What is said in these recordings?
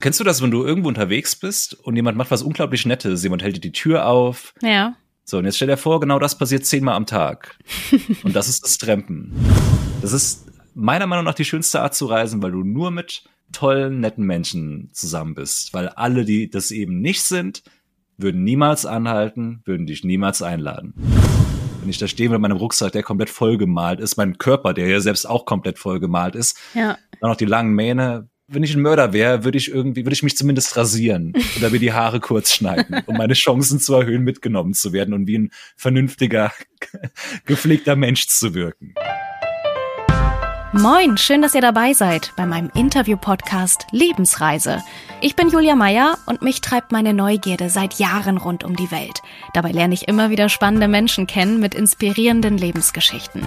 Kennst du das, wenn du irgendwo unterwegs bist und jemand macht was unglaublich Nettes, jemand hält dir die Tür auf? Ja. So, und jetzt stell dir vor, genau das passiert zehnmal am Tag. und das ist das Trampen. Das ist meiner Meinung nach die schönste Art zu reisen, weil du nur mit tollen, netten Menschen zusammen bist. Weil alle, die das eben nicht sind, würden niemals anhalten, würden dich niemals einladen. Wenn ich da stehe mit meinem Rucksack, der komplett vollgemalt ist, mein Körper, der ja selbst auch komplett vollgemalt ist, Ja. dann noch die langen Mähne. Wenn ich ein Mörder wäre, würde ich irgendwie, würde ich mich zumindest rasieren oder mir die Haare kurz schneiden, um meine Chancen zu erhöhen, mitgenommen zu werden und wie ein vernünftiger, gepflegter Mensch zu wirken. Moin, schön, dass ihr dabei seid bei meinem Interview-Podcast Lebensreise. Ich bin Julia Meyer und mich treibt meine Neugierde seit Jahren rund um die Welt. Dabei lerne ich immer wieder spannende Menschen kennen mit inspirierenden Lebensgeschichten.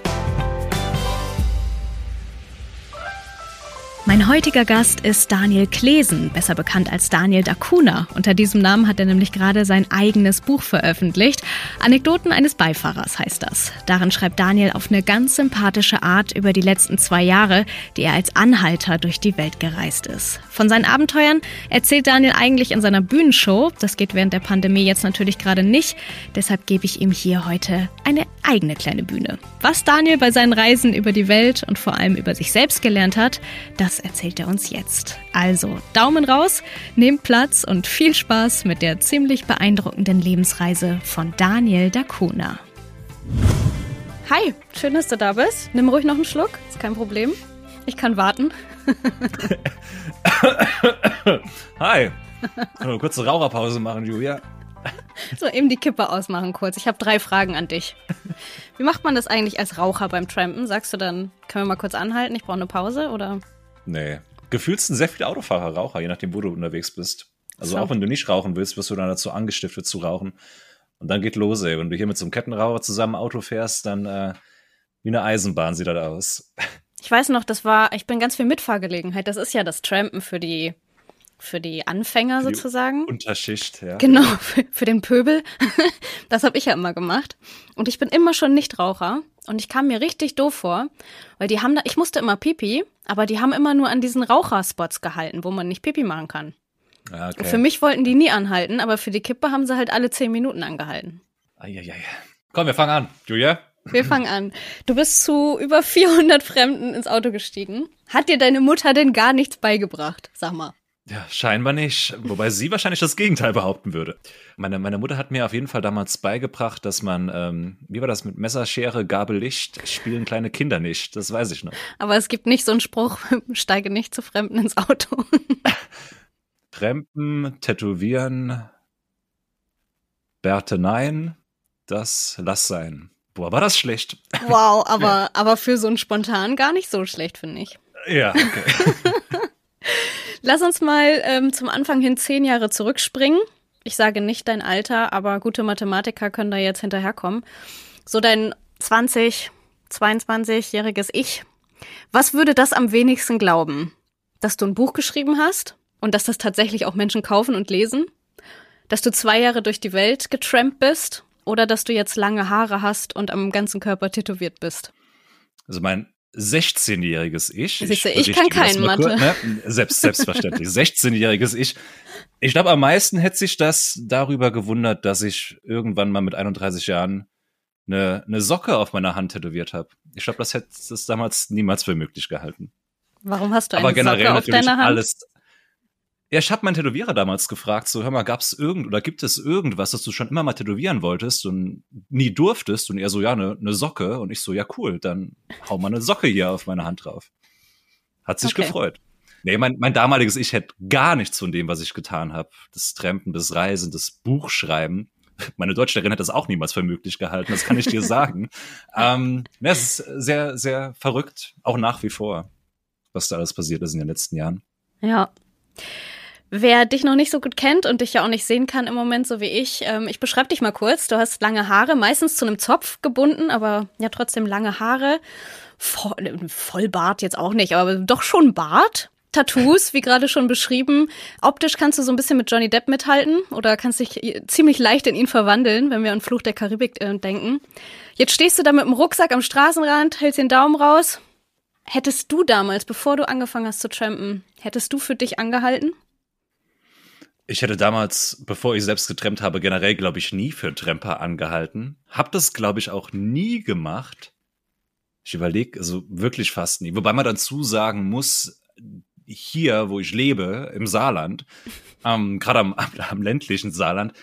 Mein heutiger Gast ist Daniel Klesen, besser bekannt als Daniel Dacuna. Unter diesem Namen hat er nämlich gerade sein eigenes Buch veröffentlicht. Anekdoten eines Beifahrers heißt das. Darin schreibt Daniel auf eine ganz sympathische Art über die letzten zwei Jahre, die er als Anhalter durch die Welt gereist ist. Von seinen Abenteuern erzählt Daniel eigentlich in seiner Bühnenshow. Das geht während der Pandemie jetzt natürlich gerade nicht. Deshalb gebe ich ihm hier heute eine eigene kleine Bühne. Was Daniel bei seinen Reisen über die Welt und vor allem über sich selbst gelernt hat, das erzählt er uns jetzt. Also Daumen raus, nehmt Platz und viel Spaß mit der ziemlich beeindruckenden Lebensreise von Daniel Dacuna. Hi, schön, dass du da bist. Nimm ruhig noch einen Schluck, ist kein Problem. Ich kann warten. Hi. Können wir eine kurze Raucherpause machen, Julia? So, eben die Kippe ausmachen kurz. Ich habe drei Fragen an dich. Wie macht man das eigentlich als Raucher beim Trampen? Sagst du dann, können wir mal kurz anhalten, ich brauche eine Pause oder? Nee. Gefühlt sind sehr viele Autofahrer Raucher, je nachdem, wo du unterwegs bist. Also So. auch wenn du nicht rauchen willst, wirst du dann dazu angestiftet zu rauchen. Und dann geht los, ey. Wenn du hier mit so einem Kettenraucher zusammen Auto fährst, dann äh, wie eine Eisenbahn sieht das aus. Ich weiß noch, das war, ich bin ganz viel Mitfahrgelegenheit. Das ist ja das Trampen für die, für die Anfänger Für die sozusagen. Unterschicht, ja. Genau, für, für den Pöbel. Das habe ich ja immer gemacht. Und ich bin immer schon Nichtraucher. Und ich kam mir richtig doof vor, weil die haben da, ich musste immer Pipi, aber die haben immer nur an diesen Raucherspots gehalten, wo man nicht Pipi machen kann. Und okay. für mich wollten die nie anhalten, aber für die Kippe haben sie halt alle zehn Minuten angehalten. Eieiei. Komm, wir fangen an. Julia? Wir fangen an. Du bist zu über 400 Fremden ins Auto gestiegen. Hat dir deine Mutter denn gar nichts beigebracht? Sag mal. Ja, scheinbar nicht. Wobei sie wahrscheinlich das Gegenteil behaupten würde. Meine, meine Mutter hat mir auf jeden Fall damals beigebracht, dass man, ähm, wie war das mit Messer, Schere, Gabel, Licht, spielen kleine Kinder nicht. Das weiß ich noch. Aber es gibt nicht so einen Spruch, steige nicht zu Fremden ins Auto. Krempen, Tätowieren, Bärte nein, das lass sein. Boah, war das schlecht. Wow, aber, aber für so einen spontan gar nicht so schlecht, finde ich. Ja, okay. Lass uns mal ähm, zum Anfang hin zehn Jahre zurückspringen. Ich sage nicht dein Alter, aber gute Mathematiker können da jetzt hinterherkommen. So dein 20, 22-jähriges Ich. Was würde das am wenigsten glauben? Dass du ein Buch geschrieben hast und dass das tatsächlich auch Menschen kaufen und lesen? Dass du zwei Jahre durch die Welt getrampt bist? Oder dass du jetzt lange Haare hast und am ganzen Körper tätowiert bist? Also mein 16-jähriges Ich. Siehst du, ich berichte kann kein Mathe. kurz, ne? Selbst, selbstverständlich. 16-jähriges Ich. Ich glaube, am meisten hätte sich das darüber gewundert, dass ich irgendwann mal mit 31 Jahren eine, eine Socke auf meiner Hand tätowiert habe. Ich glaube, das hätte es damals niemals für möglich gehalten. Warum hast du eine Aber generell Socke auf natürlich deiner Hand? alles. Ja, ich habe meinen Tätowierer damals gefragt, so hör mal, gab's irgend oder gibt es irgendwas, das du schon immer mal tätowieren wolltest und nie durftest? Und er so, ja, eine ne Socke. Und ich so, ja, cool, dann hau mal eine Socke hier auf meine Hand drauf. Hat sich Okay. gefreut. Nee, mein, mein damaliges Ich hätte gar nichts von dem, was ich getan habe. Das Trampen, das Reisen, das Buchschreiben. Meine Deutschlehrerin hätte das auch niemals für möglich gehalten, das kann ich dir sagen. ähm, ja, es ist sehr, sehr verrückt, auch nach wie vor, was da alles passiert ist in den letzten Jahren. Ja. Wer dich noch nicht so gut kennt und dich ja auch nicht sehen kann im Moment, so wie ich, ähm, ich beschreibe dich mal kurz. Du hast lange Haare, meistens zu einem Zopf gebunden, aber ja trotzdem lange Haare. Voll, Vollbart jetzt auch nicht, aber doch schon Bart. Tattoos, wie gerade schon beschrieben. Optisch kannst du so ein bisschen mit Johnny Depp mithalten oder kannst dich ziemlich leicht in ihn verwandeln, wenn wir an Fluch der Karibik äh, denken. Jetzt stehst du da mit dem Rucksack am Straßenrand, hältst den Daumen raus. Hättest du damals, bevor du angefangen hast zu trampen, hättest du für dich angehalten? Ich hätte damals, bevor ich selbst getrennt habe, generell, glaube ich, nie für einen Tramper angehalten. Hab das, glaube ich, auch nie gemacht. Ich überlege, also wirklich fast nie. Wobei man dazu sagen muss, hier, wo ich lebe, im Saarland, ähm, gerade am, am, ländlichen Saarland,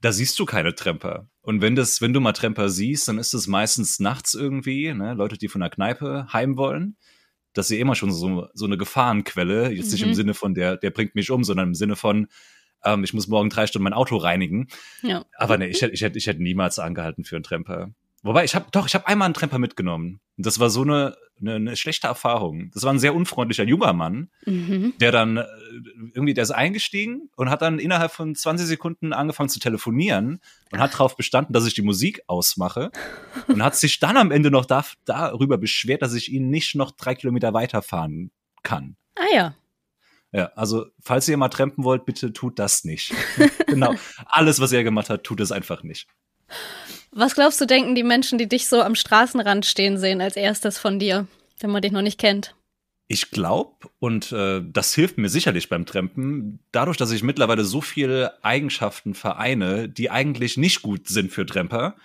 da siehst du keine Tramper. Und wenn das, wenn du mal Tramper siehst, dann ist es meistens nachts irgendwie, ne, Leute, die von der Kneipe heim wollen. Das ist ja immer schon so, so eine Gefahrenquelle. Jetzt mhm. nicht im mhm. Sinne von der, der bringt mich um, sondern im Sinne von, ähm, ich muss morgen drei Stunden mein Auto reinigen. Ja. Aber nee, ich hätte, ich hätte, ich hätte niemals angehalten für einen Tremper. Wobei, ich habe doch, ich habe einmal einen Tremper mitgenommen. Und das war so eine, eine, eine schlechte Erfahrung. Das war ein sehr unfreundlicher junger Mann, mhm. der dann äh, irgendwie, der ist eingestiegen und hat dann innerhalb von 20 Sekunden angefangen zu telefonieren und hat darauf bestanden, dass ich die Musik ausmache und hat sich dann am Ende noch da, darüber beschwert, dass ich ihn nicht noch drei Kilometer weiterfahren kann. Ah ja. Ja, also falls ihr mal trampen wollt, bitte tut das nicht. genau. Alles, was er gemacht hat, tut es einfach nicht. Was glaubst du, denken die Menschen, die dich so am Straßenrand stehen sehen, als erstes von dir, wenn man dich noch nicht kennt? Ich glaube, und äh, das hilft mir sicherlich beim Trampen, dadurch, dass ich mittlerweile so viele Eigenschaften vereine, die eigentlich nicht gut sind für Tramper,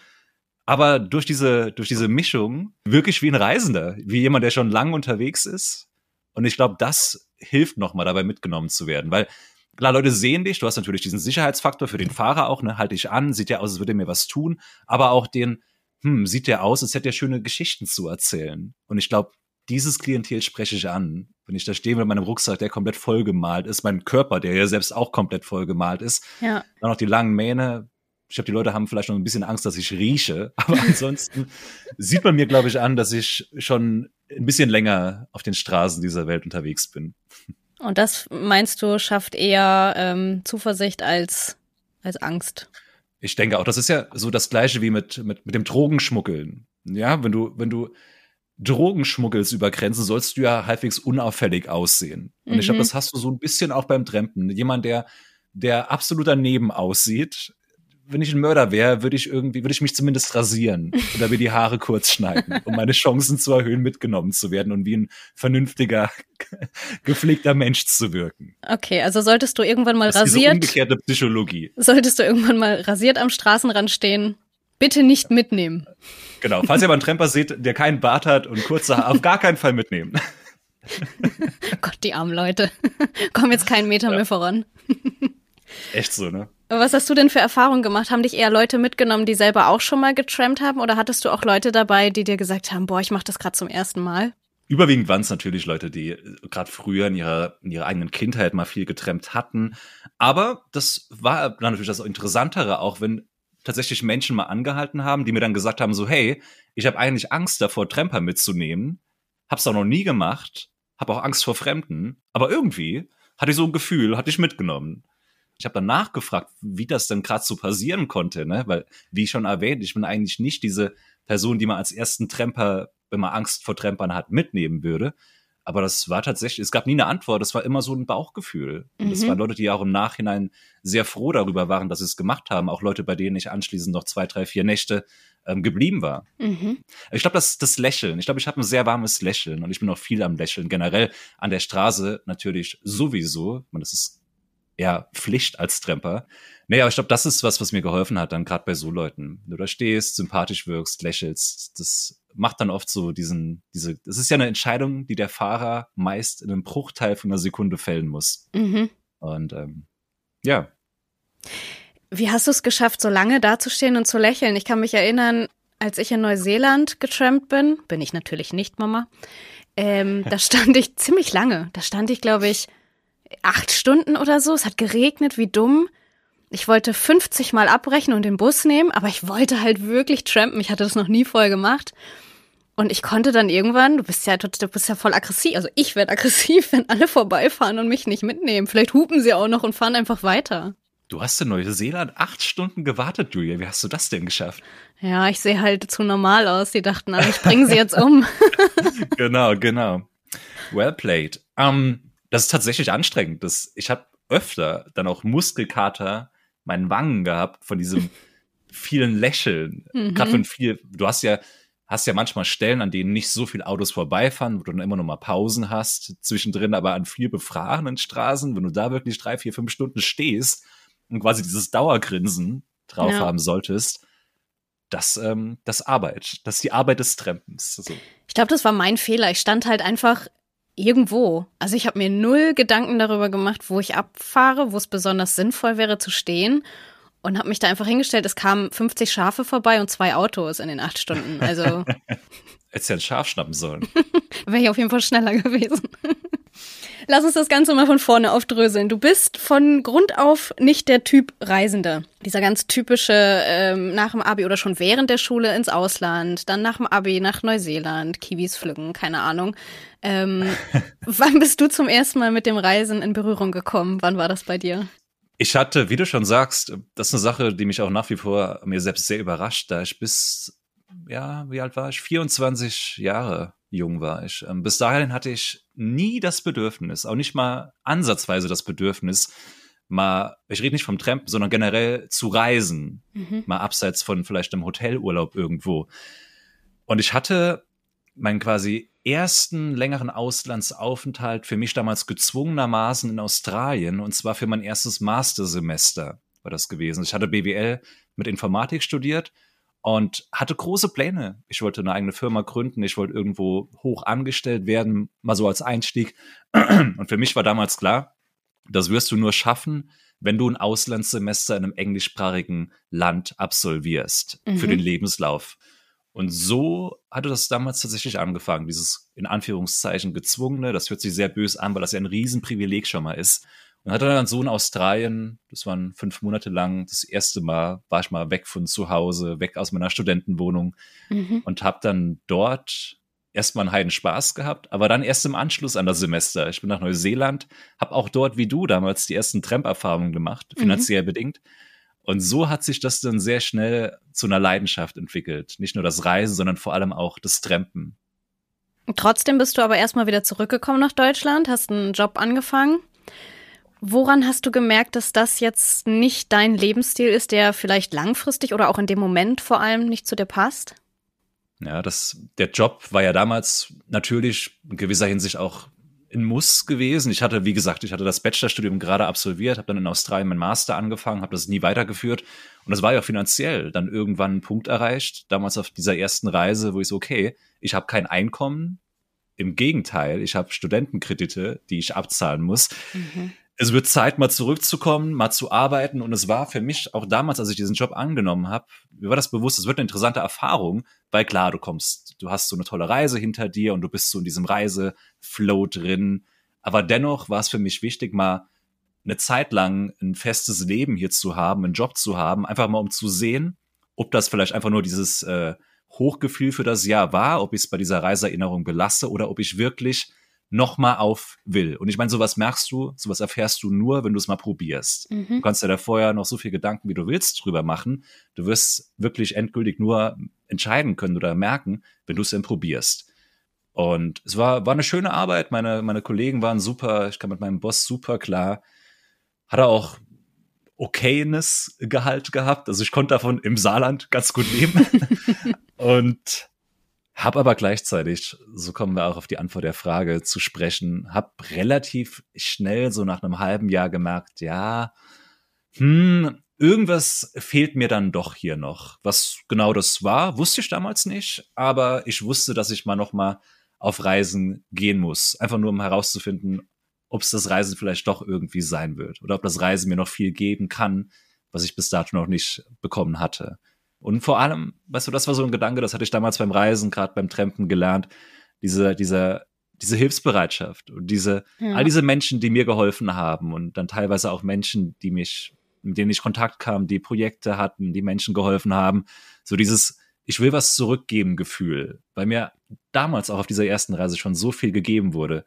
aber durch diese, durch diese Mischung wirklich wie ein Reisender, wie jemand, der schon lang unterwegs ist. Und ich glaube, das hilft nochmal dabei mitgenommen zu werden, weil klar, Leute sehen dich, du hast natürlich diesen Sicherheitsfaktor für den Fahrer auch, ne, halt dich an, sieht ja aus, als würde mir was tun, aber auch den, hm, sieht der aus, als hätte er schöne Geschichten zu erzählen. Und ich glaube, dieses Klientel spreche ich an. Wenn ich da stehe mit meinem Rucksack, der komplett vollgemalt ist, mein Körper, der ja selbst auch komplett vollgemalt ist, ja. dann noch die langen Mähne. Ich glaube, die Leute haben vielleicht noch ein bisschen Angst, dass ich rieche, aber ansonsten sieht man mir, glaube ich, an, dass ich schon ein bisschen länger auf den Straßen dieser Welt unterwegs bin. Und das meinst du schafft eher ähm, Zuversicht als als Angst? Ich denke auch, das ist ja so das Gleiche wie mit mit mit dem Drogenschmuggeln. Ja, wenn du wenn du Drogen schmuggelst über Grenzen, sollst du ja halbwegs unauffällig aussehen. Und mhm. ich glaube, das hast du so ein bisschen auch beim Trampen. Jemand, der der absolut daneben aussieht, wenn ich ein Mörder wäre, würde ich irgendwie, würde ich mich zumindest rasieren oder mir die Haare kurz schneiden, um meine Chancen zu erhöhen, mitgenommen zu werden und wie ein vernünftiger, gepflegter Mensch zu wirken. Okay, also solltest du irgendwann mal das ist rasiert. Diese umgekehrte Psychologie. Solltest du irgendwann mal rasiert am Straßenrand stehen, bitte nicht mitnehmen. Genau, falls ihr mal einen Tremper seht, der keinen Bart hat und kurze Haare, auf gar keinen Fall mitnehmen. Gott, die armen Leute. Kommen jetzt keinen Meter ja. mehr voran. Echt so, ne? Was hast du denn für Erfahrungen gemacht? Haben dich eher Leute mitgenommen, die selber auch schon mal getrampt haben? Oder hattest du auch Leute dabei, die dir gesagt haben, boah, ich mache das gerade zum ersten Mal? Überwiegend waren es natürlich Leute, die äh, gerade früher in ihrer, in ihrer eigenen Kindheit mal viel getrennt hatten. Aber das war natürlich das Interessantere, auch wenn tatsächlich Menschen mal angehalten haben, die mir dann gesagt haben, so, hey, ich habe eigentlich Angst davor, Tramper mitzunehmen, hab's auch noch nie gemacht, habe auch Angst vor Fremden, aber irgendwie hatte ich so ein Gefühl, hatte ich mitgenommen. Ich habe dann nachgefragt, wie das denn gerade so passieren konnte, ne? Weil, wie schon erwähnt, ich bin eigentlich nicht diese Person, die man als ersten Tremper, wenn man Angst vor Trempern hat, mitnehmen würde. Aber das war tatsächlich, es gab nie eine Antwort, das war immer so ein Bauchgefühl. Und das mhm. waren Leute, die auch im Nachhinein sehr froh darüber waren, dass sie es gemacht haben. Auch Leute, bei denen ich anschließend noch zwei, drei, vier Nächte ähm, geblieben war. Mhm. Ich glaube, das, das Lächeln, ich glaube, ich habe ein sehr warmes Lächeln und ich bin auch viel am Lächeln. Generell an der Straße natürlich sowieso. Und das ist ja Pflicht als Tremper. Nee, aber ich glaube, das ist was, was mir geholfen hat, dann gerade bei so Leuten. Wenn du da stehst, sympathisch wirkst, lächelst, das macht dann oft so diesen, diese, das ist ja eine Entscheidung, die der Fahrer meist in einem Bruchteil von einer Sekunde fällen muss. Mhm. Und ähm, ja. Wie hast du es geschafft, so lange dazustehen und zu lächeln? Ich kann mich erinnern, als ich in Neuseeland getrampt bin, bin ich natürlich nicht, Mama. Ähm, da stand ich ziemlich lange. Da stand ich, glaube ich, acht Stunden oder so. Es hat geregnet, wie dumm. Ich wollte 50 Mal abbrechen und den Bus nehmen, aber ich wollte halt wirklich trampen. Ich hatte das noch nie vorher gemacht. Und ich konnte dann irgendwann, du bist ja du bist ja voll aggressiv, also ich werde aggressiv, wenn alle vorbeifahren und mich nicht mitnehmen. Vielleicht hupen sie auch noch und fahren einfach weiter. Du hast in Neuseeland acht Stunden gewartet, Julia. Wie hast du das denn geschafft? Ja, ich sehe halt zu normal aus. Die dachten, alle, ich bringe sie jetzt um. genau, genau. Well played. Um, ähm, das ist tatsächlich anstrengend. Das, ich habe öfter dann auch Muskelkater meinen Wangen gehabt von diesem vielen Lächeln. Mhm. Gerade von viel, du hast ja, hast ja manchmal Stellen, an denen nicht so viele Autos vorbeifahren, wo du dann immer noch mal Pausen hast zwischendrin, aber an viel befahrenen Straßen, wenn du da wirklich drei, vier, fünf Stunden stehst und quasi dieses Dauergrinsen drauf ja. haben solltest, das, ähm, das Arbeit, das ist die Arbeit des Trampens. So. Ich glaube, das war mein Fehler. Ich stand halt einfach irgendwo. Also ich habe mir null Gedanken darüber gemacht, wo ich abfahre, wo es besonders sinnvoll wäre zu stehen und habe mich da einfach hingestellt. Es kamen 50 Schafe vorbei und zwei Autos in den acht Stunden. Also Hättest ja ein Schaf schnappen sollen. Wäre ich auf jeden Fall schneller gewesen. Lass uns das Ganze mal von vorne aufdröseln. Du bist von Grund auf nicht der Typ Reisende. Dieser ganz typische ähm, nach dem Abi oder schon während der Schule ins Ausland, dann nach dem Abi nach Neuseeland, Kiwis pflücken, keine Ahnung. Ähm, wann bist du zum ersten Mal mit dem Reisen in Berührung gekommen? Wann war das bei dir? Ich hatte, wie du schon sagst, das ist eine Sache, die mich auch nach wie vor mir selbst sehr überrascht, da ich bis, ja, wie alt war ich? 24 Jahre jung war ich. Ähm, bis dahin hatte ich nie das Bedürfnis, auch nicht mal ansatzweise das Bedürfnis, mal, ich rede nicht vom Trampen, sondern generell zu reisen, mhm. mal abseits von vielleicht einem Hotelurlaub irgendwo. Und ich hatte meinen quasi ersten längeren Auslandsaufenthalt für mich damals gezwungenermaßen in Australien und zwar für mein erstes Mastersemester war das gewesen. Ich hatte BWL mit Informatik studiert und hatte große Pläne. Ich wollte eine eigene Firma gründen, ich wollte irgendwo hoch angestellt werden, mal so als Einstieg. Und für mich war damals klar, das wirst du nur schaffen, wenn du ein Auslandssemester in einem englischsprachigen Land absolvierst mhm. für den Lebenslauf. Und so hatte das damals tatsächlich angefangen, dieses in Anführungszeichen gezwungene, das hört sich sehr böse an, weil das ja ein Riesenprivileg schon mal ist. Und hatte dann so in Australien, das waren fünf Monate lang, das erste Mal war ich mal weg von zu Hause, weg aus meiner Studentenwohnung mhm. und habe dann dort erstmal einen heiden Spaß gehabt, aber dann erst im Anschluss an das Semester. Ich bin nach Neuseeland, habe auch dort wie du damals die ersten Tramp-Erfahrungen gemacht, mhm. finanziell mhm. bedingt. Und so hat sich das dann sehr schnell zu einer Leidenschaft entwickelt. Nicht nur das Reisen, sondern vor allem auch das Trampen. Trotzdem bist du aber erstmal wieder zurückgekommen nach Deutschland, hast einen Job angefangen. Woran hast du gemerkt, dass das jetzt nicht dein Lebensstil ist, der vielleicht langfristig oder auch in dem Moment vor allem nicht zu dir passt? Ja, das, der Job war ja damals natürlich in gewisser Hinsicht auch ein Muss gewesen. Ich hatte, wie gesagt, ich hatte das Bachelorstudium gerade absolviert, habe dann in Australien mein Master angefangen, habe das nie weitergeführt. Und das war ja finanziell dann irgendwann einen Punkt erreicht, damals auf dieser ersten Reise, wo ich so, okay, ich habe kein Einkommen. Im Gegenteil, ich habe Studentenkredite, die ich abzahlen muss. Mhm es wird Zeit, mal zurückzukommen, mal zu arbeiten. Und es war für mich auch damals, als ich diesen Job angenommen habe, mir war das bewusst, es wird eine interessante Erfahrung, weil klar, du kommst, du hast so eine tolle Reise hinter dir und du bist so in diesem Reiseflow drin. Aber dennoch war es für mich wichtig, mal eine Zeit lang ein festes Leben hier zu haben, einen Job zu haben, einfach mal um zu sehen, ob das vielleicht einfach nur dieses äh, Hochgefühl für das Jahr war, ob ich es bei dieser Reiseerinnerung belasse oder ob ich wirklich nochmal auf will. Und ich meine, sowas merkst du, sowas erfährst du nur, wenn du es mal probierst. Mhm. Du kannst ja da vorher noch so viel Gedanken, wie du willst, drüber machen. Du wirst wirklich endgültig nur entscheiden können oder merken, wenn du es dann probierst. Und es war, war eine schöne Arbeit. Meine, meine Kollegen waren super. Ich kam mit meinem Boss super klar. Hatte auch okaynes Gehalt gehabt. Also ich konnte davon im Saarland ganz gut leben. und hab aber gleichzeitig, so kommen wir auch auf die Antwort der Frage zu sprechen, hab relativ schnell so nach einem halben Jahr gemerkt, ja, hm, irgendwas fehlt mir dann doch hier noch. Was genau das war, wusste ich damals nicht, aber ich wusste, dass ich mal noch mal auf Reisen gehen muss, einfach nur um herauszufinden, ob es das Reisen vielleicht doch irgendwie sein wird oder ob das Reisen mir noch viel geben kann, was ich bis dato noch nicht bekommen hatte. Und vor allem, weißt du, das war so ein Gedanke, das hatte ich damals beim Reisen, gerade beim Trampen gelernt, diese, diese, diese Hilfsbereitschaft und diese, ja. all diese Menschen, die mir geholfen haben und dann teilweise auch Menschen, die mich, mit denen ich Kontakt kam, die Projekte hatten, die Menschen geholfen haben, so dieses ich will was zurückgeben Gefühl, weil mir damals auch auf dieser ersten Reise schon so viel gegeben wurde.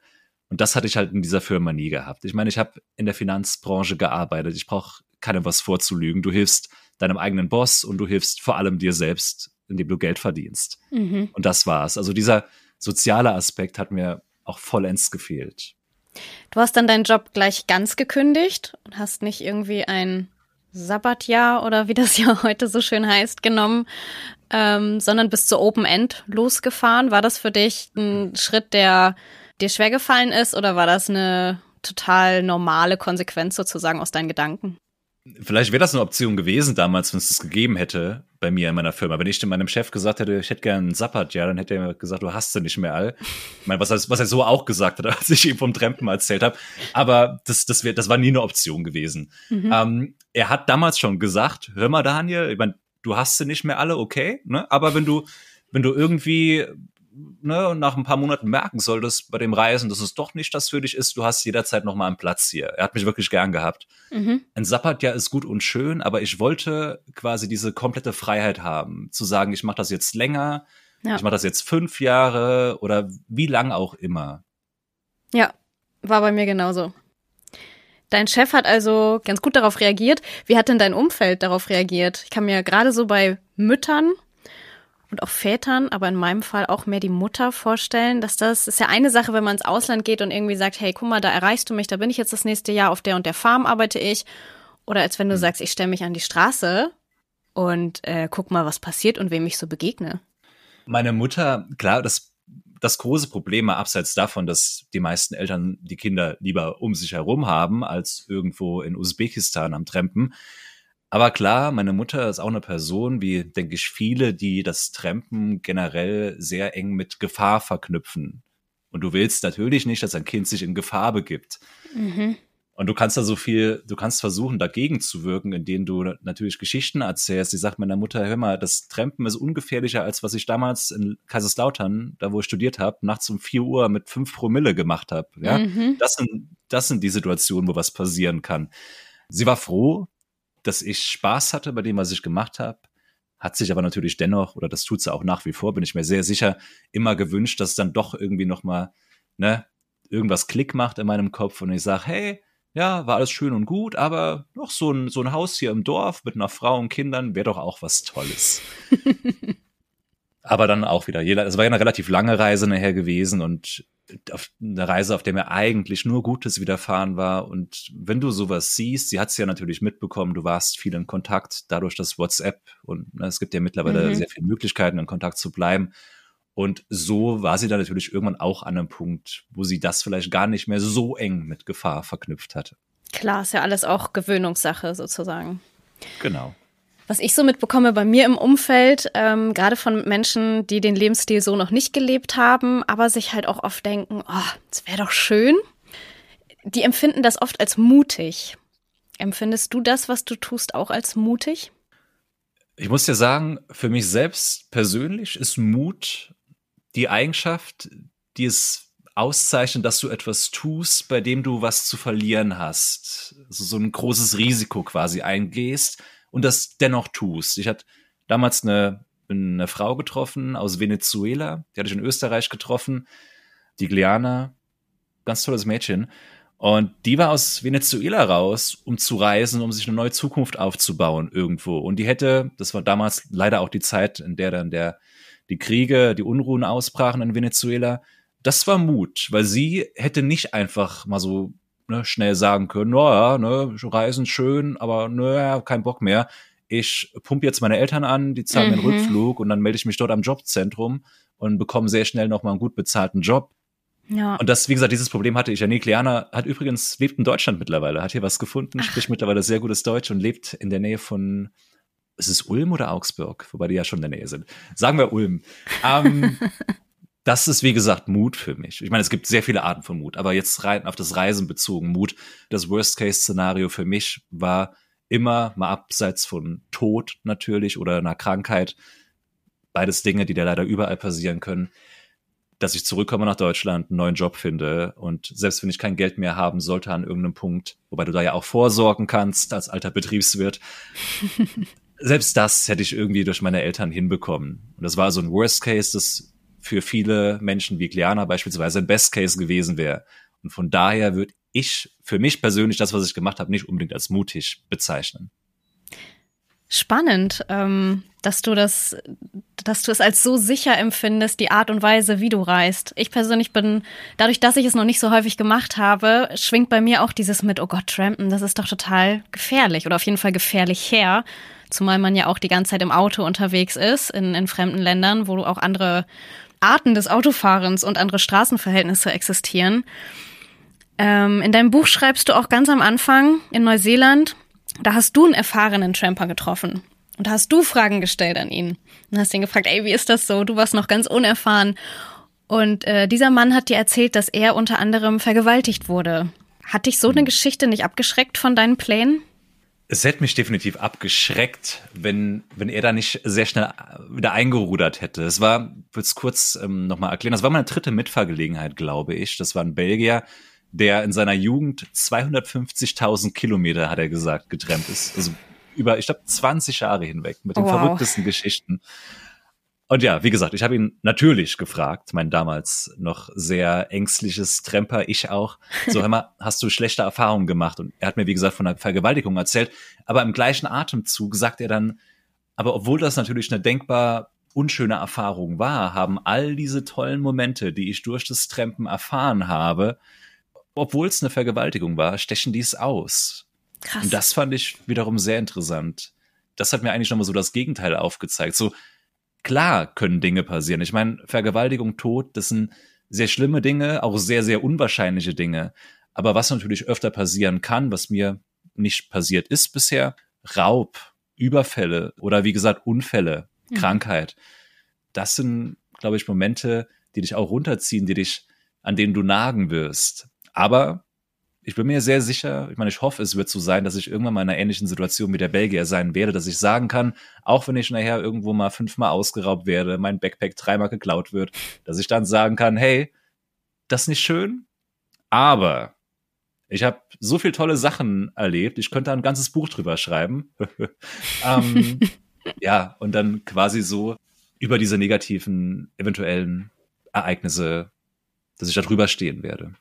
Und das hatte ich halt in dieser Firma nie gehabt. Ich meine, ich habe in der Finanzbranche gearbeitet. Ich brauche keinem was vorzulügen. Du hilfst deinem eigenen Boss und du hilfst vor allem dir selbst, indem du Geld verdienst. Mhm. Und das war's. Also dieser soziale Aspekt hat mir auch vollends gefehlt. Du hast dann deinen Job gleich ganz gekündigt und hast nicht irgendwie ein Sabbatjahr oder wie das ja heute so schön heißt, genommen, ähm, sondern bist zu Open End losgefahren. War das für dich ein Schritt, der dir schwer gefallen ist oder war das eine total normale Konsequenz sozusagen aus deinen Gedanken? Vielleicht wäre das eine Option gewesen damals, wenn es das gegeben hätte bei mir in meiner Firma. Wenn ich meinem Chef gesagt hätte, ich hätte gern einen Sabbat, ja, dann hätte er gesagt, du hast sie nicht mehr all. Ich meine, was er, was er so auch gesagt hat, als ich ihm vom Trampen erzählt habe. Aber das, das, wär, das war nie eine Option gewesen. Mhm. Ähm, er hat damals schon gesagt, hör mal, Daniel, ich meine, du hast sie nicht mehr alle, okay, ne? Aber wenn du, wenn du irgendwie ne, nach ein paar Monaten merken solltest bei dem Reisen, dass es doch nicht das für dich ist, du hast jederzeit noch mal einen Platz hier. Er hat mich wirklich gern gehabt. Mhm. Ein Sabbatjahr ist gut und schön, aber ich wollte quasi diese komplette Freiheit haben, zu sagen, ich mache das jetzt länger, ja. ich mache das jetzt fünf Jahre oder wie lang auch immer. Ja, war bei mir genauso. Dein Chef hat also ganz gut darauf reagiert. Wie hat denn dein Umfeld darauf reagiert? Ich kann mir gerade so bei Müttern und auch Vätern, aber in meinem Fall auch mehr die Mutter vorstellen, dass das ist ja eine Sache, wenn man ins Ausland geht und irgendwie sagt, hey, guck mal, da erreichst du mich, da bin ich jetzt das nächste Jahr, auf der und der Farm arbeite ich. Oder als wenn du mhm. sagst, ich stelle mich an die Straße und äh, guck mal, was passiert und wem ich so begegne. Meine Mutter, klar, das, das große Problem, abseits davon, dass die meisten Eltern die Kinder lieber um sich herum haben, als irgendwo in Usbekistan am Trempen, aber klar, meine Mutter ist auch eine Person, wie denke ich viele, die das Trampen generell sehr eng mit Gefahr verknüpfen. Und du willst natürlich nicht, dass ein Kind sich in Gefahr begibt. Mhm. Und du kannst da so viel, du kannst versuchen, dagegen zu wirken, indem du natürlich Geschichten erzählst. Sie sagt meiner Mutter, hör mal, das Trampen ist ungefährlicher, als was ich damals in Kaiserslautern, da wo ich studiert habe, nachts um vier Uhr mit fünf Promille gemacht habe. Ja, mhm. das sind, das sind die Situationen, wo was passieren kann. Sie war froh, dass ich Spaß hatte bei dem, was ich gemacht habe. Hat sich aber natürlich dennoch, oder das tut sie auch nach wie vor, bin ich mir sehr sicher, immer gewünscht, dass es dann doch irgendwie nochmal, ne, irgendwas Klick macht in meinem Kopf und ich sage, hey, ja, war alles schön und gut, aber noch so ein, so ein Haus hier im Dorf mit einer Frau und Kindern wäre doch auch was Tolles. aber dann auch wieder, es war ja eine relativ lange Reise nachher gewesen und auf eine Reise, auf der mir eigentlich nur Gutes widerfahren war. Und wenn du sowas siehst, sie hat es ja natürlich mitbekommen, du warst viel in Kontakt, dadurch dass WhatsApp und ne, es gibt ja mittlerweile mhm. sehr viele Möglichkeiten, in Kontakt zu bleiben. Und so war sie dann natürlich irgendwann auch an einem Punkt, wo sie das vielleicht gar nicht mehr so eng mit Gefahr verknüpft hatte. Klar, ist ja alles auch Gewöhnungssache sozusagen. Genau. Was ich so mitbekomme bei mir im Umfeld, ähm, gerade von Menschen, die den Lebensstil so noch nicht gelebt haben, aber sich halt auch oft denken, oh, es wäre doch schön, die empfinden das oft als mutig. Empfindest du das, was du tust, auch als mutig? Ich muss dir sagen, für mich selbst persönlich ist Mut die Eigenschaft, die es auszeichnet, dass du etwas tust, bei dem du was zu verlieren hast. Also so ein großes Risiko quasi eingehst und das dennoch tust. Ich hatte damals eine, eine Frau getroffen aus Venezuela, die hatte ich in Österreich getroffen, die Gliana, ganz tolles Mädchen. Und die war aus Venezuela raus, um zu reisen, um sich eine neue Zukunft aufzubauen irgendwo. Und die hätte, das war damals leider auch die Zeit, in der dann der, die Kriege, die Unruhen ausbrachen in Venezuela. Das war Mut, weil sie hätte nicht einfach mal so ne, schnell sagen können, naja, ne, Reisen schön, aber naja, kein Bock mehr. Ich pump jetzt meine Eltern an, die zahlen mhm. einen Rückflug und dann melde ich mich dort am Jobzentrum und bekomme sehr schnell nochmal einen gut bezahlten Job. Ja. Und das, wie gesagt, dieses Problem hatte ich ja nie. Kleana hat übrigens, lebt in Deutschland mittlerweile, hat hier was gefunden, Ach. spricht mittlerweile sehr gutes Deutsch und lebt in der Nähe von, ist es Ulm oder Augsburg? Wobei die ja schon in der Nähe sind. Sagen wir Ulm. Ähm, das ist, wie gesagt, Mut für mich. Ich meine, es gibt sehr viele Arten von Mut, aber jetzt rein auf das Reisen bezogen Mut. Das Worst-Case-Szenario für mich war immer mal abseits von Tod natürlich oder einer Krankheit. Beides Dinge, die da leider überall passieren können. Dass ich zurückkomme nach Deutschland, einen neuen Job finde und selbst wenn ich kein Geld mehr haben sollte an irgendeinem Punkt, wobei du da ja auch vorsorgen kannst als alter Betriebswirt, selbst das hätte ich irgendwie durch meine Eltern hinbekommen. Und das war so ein Worst Case, das für viele Menschen wie Gliana beispielsweise ein Best Case gewesen wäre. Und von daher würde ich für mich persönlich das, was ich gemacht habe, nicht unbedingt als mutig bezeichnen. Spannend, ähm, dass du das, dass du es als so sicher empfindest, die Art und Weise, wie du reist. Ich persönlich bin, dadurch, dass ich es noch nicht so häufig gemacht habe, schwingt bei mir auch dieses mit, oh Gott, Trampen, das ist doch total gefährlich oder auf jeden Fall gefährlich her. Zumal man ja auch die ganze Zeit im Auto unterwegs ist, in, in fremden Ländern, wo auch andere Arten des Autofahrens und andere Straßenverhältnisse existieren. Ähm, in deinem Buch schreibst du auch ganz am Anfang in Neuseeland, da hast du einen erfahrenen Tramper getroffen. Und da hast du Fragen gestellt an ihn. Und hast ihn gefragt, ey, wie ist das so? Du warst noch ganz unerfahren. Und äh, dieser Mann hat dir erzählt, dass er unter anderem vergewaltigt wurde. Hat dich so eine Geschichte nicht abgeschreckt von deinen Plänen? Es hätte mich definitiv abgeschreckt, wenn, wenn er da nicht sehr schnell wieder eingerudert hätte. Es war, ich es kurz ähm, nochmal erklären, das war meine dritte Mitfahrgelegenheit, glaube ich. Das war ein Belgier, der in seiner Jugend 250.000 Kilometer, hat er gesagt, getrennt ist. Also über, ich glaube, 20 Jahre hinweg mit den wow. verrücktesten Geschichten. Und ja, wie gesagt, ich habe ihn natürlich gefragt, mein damals noch sehr ängstliches Tremper, ich auch. So, hör mal, hast du schlechte Erfahrungen gemacht? Und er hat mir, wie gesagt, von einer Vergewaltigung erzählt. Aber im gleichen Atemzug sagt er dann, aber obwohl das natürlich eine denkbar unschöne Erfahrung war, haben all diese tollen Momente, die ich durch das Trempen erfahren habe, obwohl es eine Vergewaltigung war, stechen die es aus. Krass. Und das fand ich wiederum sehr interessant. Das hat mir eigentlich nochmal so das Gegenteil aufgezeigt. So, klar können Dinge passieren. Ich meine, Vergewaltigung, Tod, das sind sehr schlimme Dinge, auch sehr, sehr unwahrscheinliche Dinge. Aber was natürlich öfter passieren kann, was mir nicht passiert ist bisher, Raub, Überfälle oder wie gesagt Unfälle, mhm. Krankheit. Das sind, glaube ich, Momente, die dich auch runterziehen, die dich, an denen du nagen wirst. Aber ich bin mir sehr sicher, ich meine, ich hoffe, es wird so sein, dass ich irgendwann mal in einer ähnlichen Situation wie der Belgier sein werde, dass ich sagen kann, auch wenn ich nachher irgendwo mal fünfmal ausgeraubt werde, mein Backpack dreimal geklaut wird, dass ich dann sagen kann, hey, das ist nicht schön, aber ich habe so viel tolle Sachen erlebt, ich könnte ein ganzes Buch drüber schreiben. ähm, ja, und dann quasi so über diese negativen eventuellen Ereignisse, dass ich da drüber stehen werde.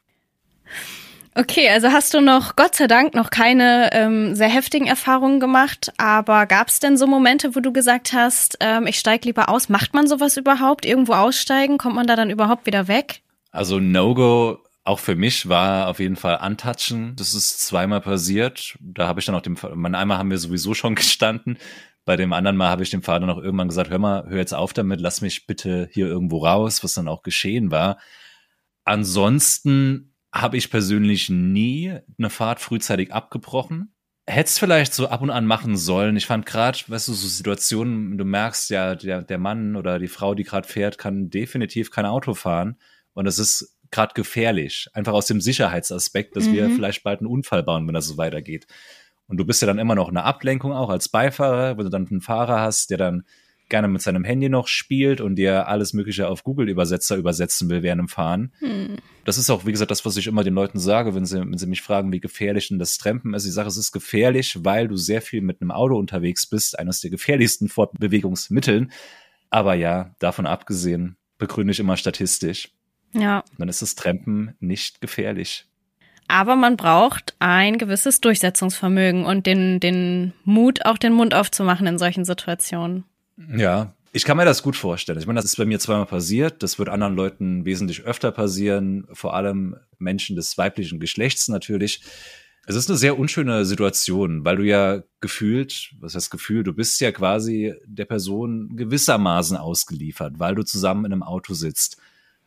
Okay, also hast du noch, Gott sei Dank, noch keine ähm, sehr heftigen Erfahrungen gemacht, aber gab es denn so Momente, wo du gesagt hast, ähm, ich steige lieber aus? Macht man sowas überhaupt? Irgendwo aussteigen? Kommt man da dann überhaupt wieder weg? Also No-Go auch für mich war auf jeden Fall Antatschen. Das ist zweimal passiert. Da habe ich dann auch dem, man einmal haben wir sowieso schon gestanden. Bei dem anderen Mal habe ich dem Vater noch irgendwann gesagt, hör mal, hör jetzt auf damit, lass mich bitte hier irgendwo raus, was dann auch geschehen war. Ansonsten habe ich persönlich nie eine Fahrt frühzeitig abgebrochen. Hätte es vielleicht so ab und an machen sollen. Ich fand gerade, weißt du, so Situationen, du merkst ja, der, der Mann oder die Frau, die gerade fährt, kann definitiv kein Auto fahren. Und es ist gerade gefährlich. Einfach aus dem Sicherheitsaspekt, dass mhm. wir vielleicht bald einen Unfall bauen, wenn das so weitergeht. Und du bist ja dann immer noch eine Ablenkung auch als Beifahrer, wenn du dann einen Fahrer hast, der dann gerne mit seinem Handy noch spielt und dir alles Mögliche auf Google-Übersetzer übersetzen will während dem Fahren. Hm. Das ist auch, wie gesagt, das, was ich immer den Leuten sage, wenn sie, wenn sie mich fragen, wie gefährlich denn das Trampen ist. Ich sage, es ist gefährlich, weil du sehr viel mit einem Auto unterwegs bist, eines der gefährlichsten Fortbewegungsmitteln. Aber ja, davon abgesehen, begründe ich immer statistisch. Ja. Dann ist das Trampen nicht gefährlich. Aber man braucht ein gewisses Durchsetzungsvermögen und den, den Mut, auch den Mund aufzumachen in solchen Situationen. Ja, ich kann mir das gut vorstellen. Ich meine, das ist bei mir zweimal passiert. Das wird anderen Leuten wesentlich öfter passieren, vor allem Menschen des weiblichen Geschlechts natürlich. Es ist eine sehr unschöne Situation, weil du ja gefühlt, was heißt Gefühl, du bist ja quasi der Person gewissermaßen ausgeliefert, weil du zusammen in einem Auto sitzt.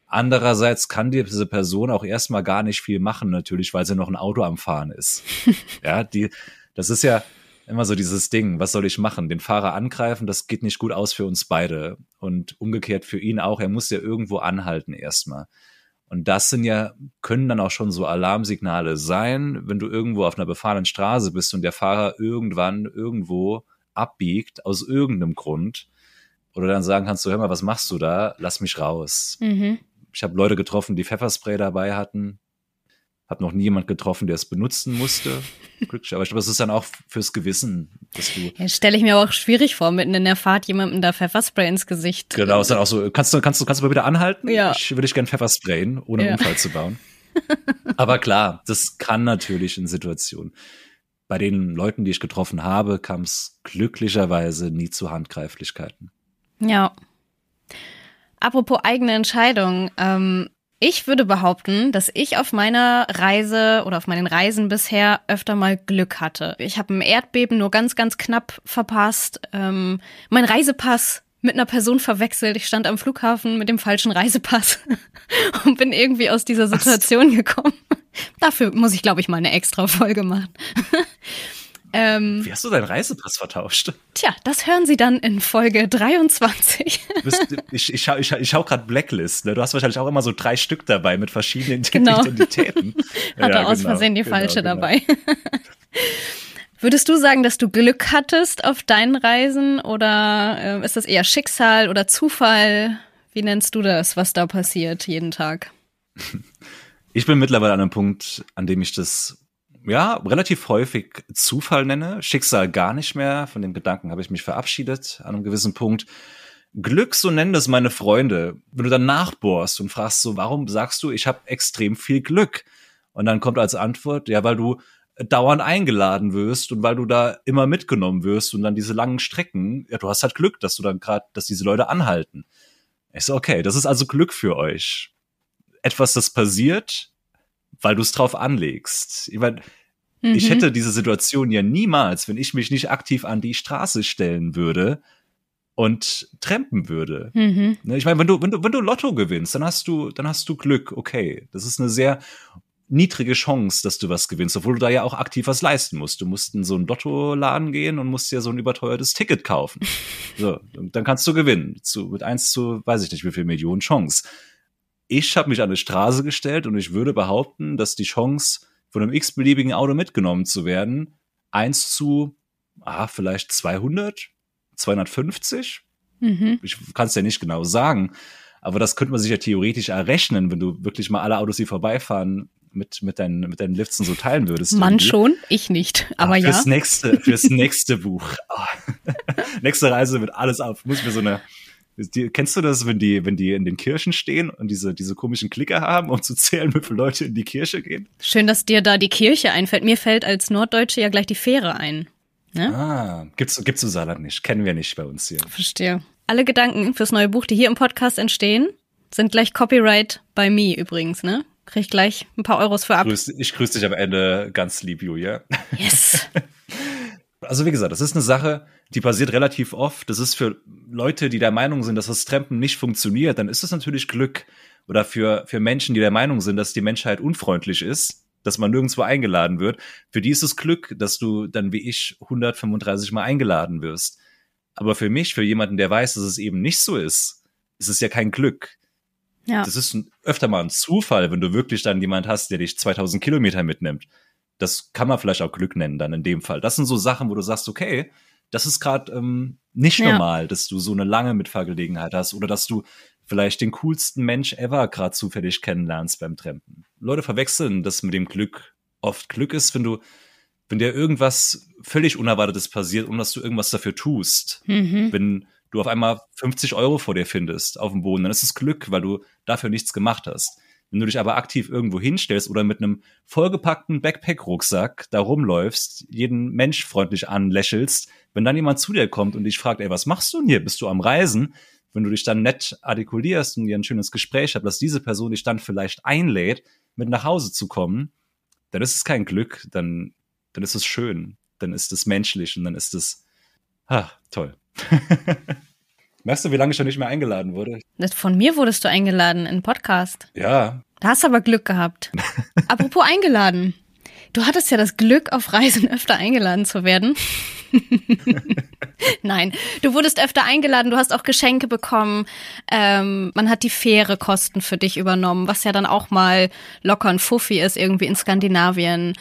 Andererseits kann diese Person auch erstmal gar nicht viel machen, natürlich, weil sie noch ein Auto am Fahren ist. ja, die, das ist ja, immer so dieses Ding, was soll ich machen? Den Fahrer angreifen, das geht nicht gut aus für uns beide. Und umgekehrt für ihn auch, er muss ja irgendwo anhalten erstmal. Und das sind ja, können dann auch schon so Alarmsignale sein, wenn du irgendwo auf einer befahrenen Straße bist und der Fahrer irgendwann irgendwo abbiegt, aus irgendeinem Grund. Oder dann sagen kannst du, hör mal, was machst du da? Lass mich raus. Mhm. Ich habe Leute getroffen, die Pfefferspray dabei hatten. Hab noch nie jemand getroffen, der es benutzen musste. Glücklich. Aber ich glaube, das ist dann auch fürs Gewissen, dass du. Ja, stelle ich mir auch schwierig vor, mitten in der Fahrt jemandem da Pfefferspray ins Gesicht. Genau, ist dann auch so, kannst du, kannst du, kannst du mal wieder anhalten? Ja. Ich würde ich gern Pfeffersprayen, ohne Ja. einen Unfall zu bauen. Aber klar, das kann natürlich in Situationen. Bei den Leuten, die ich getroffen habe, kam es glücklicherweise nie zu Handgreiflichkeiten. Ja. Apropos eigene Entscheidung. Ähm, ich würde behaupten, dass ich auf meiner Reise oder auf meinen Reisen bisher öfter mal Glück hatte. Ich habe ein Erdbeben nur ganz, ganz knapp verpasst. Ähm, mein Reisepass mit einer Person verwechselt. Ich stand am Flughafen mit dem falschen Reisepass und bin irgendwie aus dieser Situation gekommen. Dafür muss ich, glaube ich, mal eine extra Folge machen. Ähm, Wie hast du deinen Reisepass vertauscht? tja, das hören Sie dann in Folge 23. Du bist, ich, ich schau, ich, ich schau gerade Blacklist. Ne? Du hast wahrscheinlich auch immer so drei Stück dabei mit verschiedenen Genau. Identitäten. Hatte Ja, aus genau, Versehen die genau, falsche genau. dabei. Würdest du sagen, dass du Glück hattest auf deinen Reisen oder äh, ist das eher Schicksal oder Zufall? Wie nennst du das, was da passiert jeden Tag? Ich bin mittlerweile an einem Punkt, an dem ich das ja relativ häufig Zufall nenne, Schicksal gar nicht mehr. Von dem Gedanken habe ich mich verabschiedet an einem gewissen Punkt. Glück, so nennen das meine Freunde. Wenn du dann nachbohrst und fragst so, warum sagst du, ich habe extrem viel Glück? Und dann kommt als Antwort, ja, weil du dauernd eingeladen wirst und weil du da immer mitgenommen wirst und dann diese langen Strecken, ja, du hast halt Glück, dass du dann gerade, dass diese Leute anhalten. Ich so, okay, das ist also Glück für euch. Etwas, das passiert, weil du es drauf anlegst. Ich meine, ich Mhm. hätte diese Situation ja niemals, wenn ich mich nicht aktiv an die Straße stellen würde und trampen würde. Mhm. Ne, Ich meine, wenn du, wenn du, wenn du Lotto gewinnst, dann hast du, dann hast du Glück. Okay, das ist eine sehr niedrige Chance, dass du was gewinnst, obwohl du da ja auch aktiv was leisten musst. Du musst in so einen Lottoladen gehen und musst dir so ein überteuertes Ticket kaufen. So, dann kannst du gewinnen. Zu, mit eins zu, weiß ich nicht, wie viel Millionen Chance. Ich habe mich an eine Straße gestellt und ich würde behaupten, dass die Chance, von einem x-beliebigen Auto mitgenommen zu werden, eins zu, ah, vielleicht 200, 250, Mhm. ich kann es ja nicht genau sagen, aber das könnte man sich ja theoretisch errechnen, wenn du wirklich mal alle Autos, die vorbeifahren, mit, mit, deinen, mit deinen Liften so teilen würdest. Mann irgendwie. schon, ich nicht, aber Ah, ja. Fürs nächste, fürs nächste Buch. Ah. Nächste Reise wird alles auf. Muss ich mir so eine. Die, kennst du das, wenn die, wenn die in den Kirchen stehen und diese, diese komischen Klicker haben, um zu zählen, wie viele Leute in die Kirche gehen? Schön, dass dir da die Kirche einfällt. Mir fällt als Norddeutsche ja gleich die Fähre ein. Ne? Ah, gibt's, gibt's im Saarland nicht. Kennen wir nicht bei uns hier. Verstehe. Alle Gedanken fürs neue Buch, die hier im Podcast entstehen, sind gleich Copyright by me übrigens, ne? Krieg ich gleich ein paar Euros für ab. Grüß, ich grüße dich am Ende ganz lieb, Julia. Yes. Also wie gesagt, das ist eine Sache, die passiert relativ oft. Das ist für Leute, die der Meinung sind, dass das Trampen nicht funktioniert, dann ist es natürlich Glück. Oder für, für Menschen, die der Meinung sind, dass die Menschheit unfreundlich ist, dass man nirgendwo eingeladen wird. Für die ist es Glück, dass du dann wie ich 135 Mal eingeladen wirst. Aber für mich, für jemanden, der weiß, dass es eben nicht so ist, ist es ja kein Glück. Ja. Das ist ein, öfter mal ein Zufall, wenn du wirklich dann jemand hast, der dich 2000 Kilometer mitnimmt. Das kann man vielleicht auch Glück nennen dann in dem Fall. Das sind so Sachen, wo du sagst, okay, das ist gerade ähm, nicht Ja. normal, dass du so eine lange Mitfahrgelegenheit hast oder dass du vielleicht den coolsten Mensch ever gerade zufällig kennenlernst beim Trampen. Leute verwechseln das mit dem Glück. Oft Glück ist, wenn du, wenn dir irgendwas völlig Unerwartetes passiert, ohne dass du irgendwas dafür tust. Mhm. Wenn du auf einmal 50 Euro vor dir findest auf dem Boden, dann ist es Glück, weil du dafür nichts gemacht hast. Wenn du dich aber aktiv irgendwo hinstellst oder mit einem vollgepackten Backpack-Rucksack da rumläufst, jeden Mensch freundlich anlächelst, wenn dann jemand zu dir kommt und dich fragt, ey, was machst du denn hier? Bist du am Reisen? Wenn du dich dann nett artikulierst und dir ein schönes Gespräch habt, dass diese Person dich dann vielleicht einlädt, mit nach Hause zu kommen, dann ist es kein Glück, dann, dann ist es schön, dann ist es menschlich und dann ist es, ah, toll. Merkst du, wie lange ich schon nicht mehr eingeladen wurde? Von mir wurdest du eingeladen in einen Podcast. Ja, Da hast du aber Glück gehabt. Apropos eingeladen. Du hattest ja das Glück, auf Reisen öfter eingeladen zu werden. Nein, du wurdest öfter eingeladen, du hast auch Geschenke bekommen. Ähm, man hat die Fähre-Kosten für dich übernommen, was ja dann auch mal locker ein Fuffi ist, irgendwie in Skandinavien.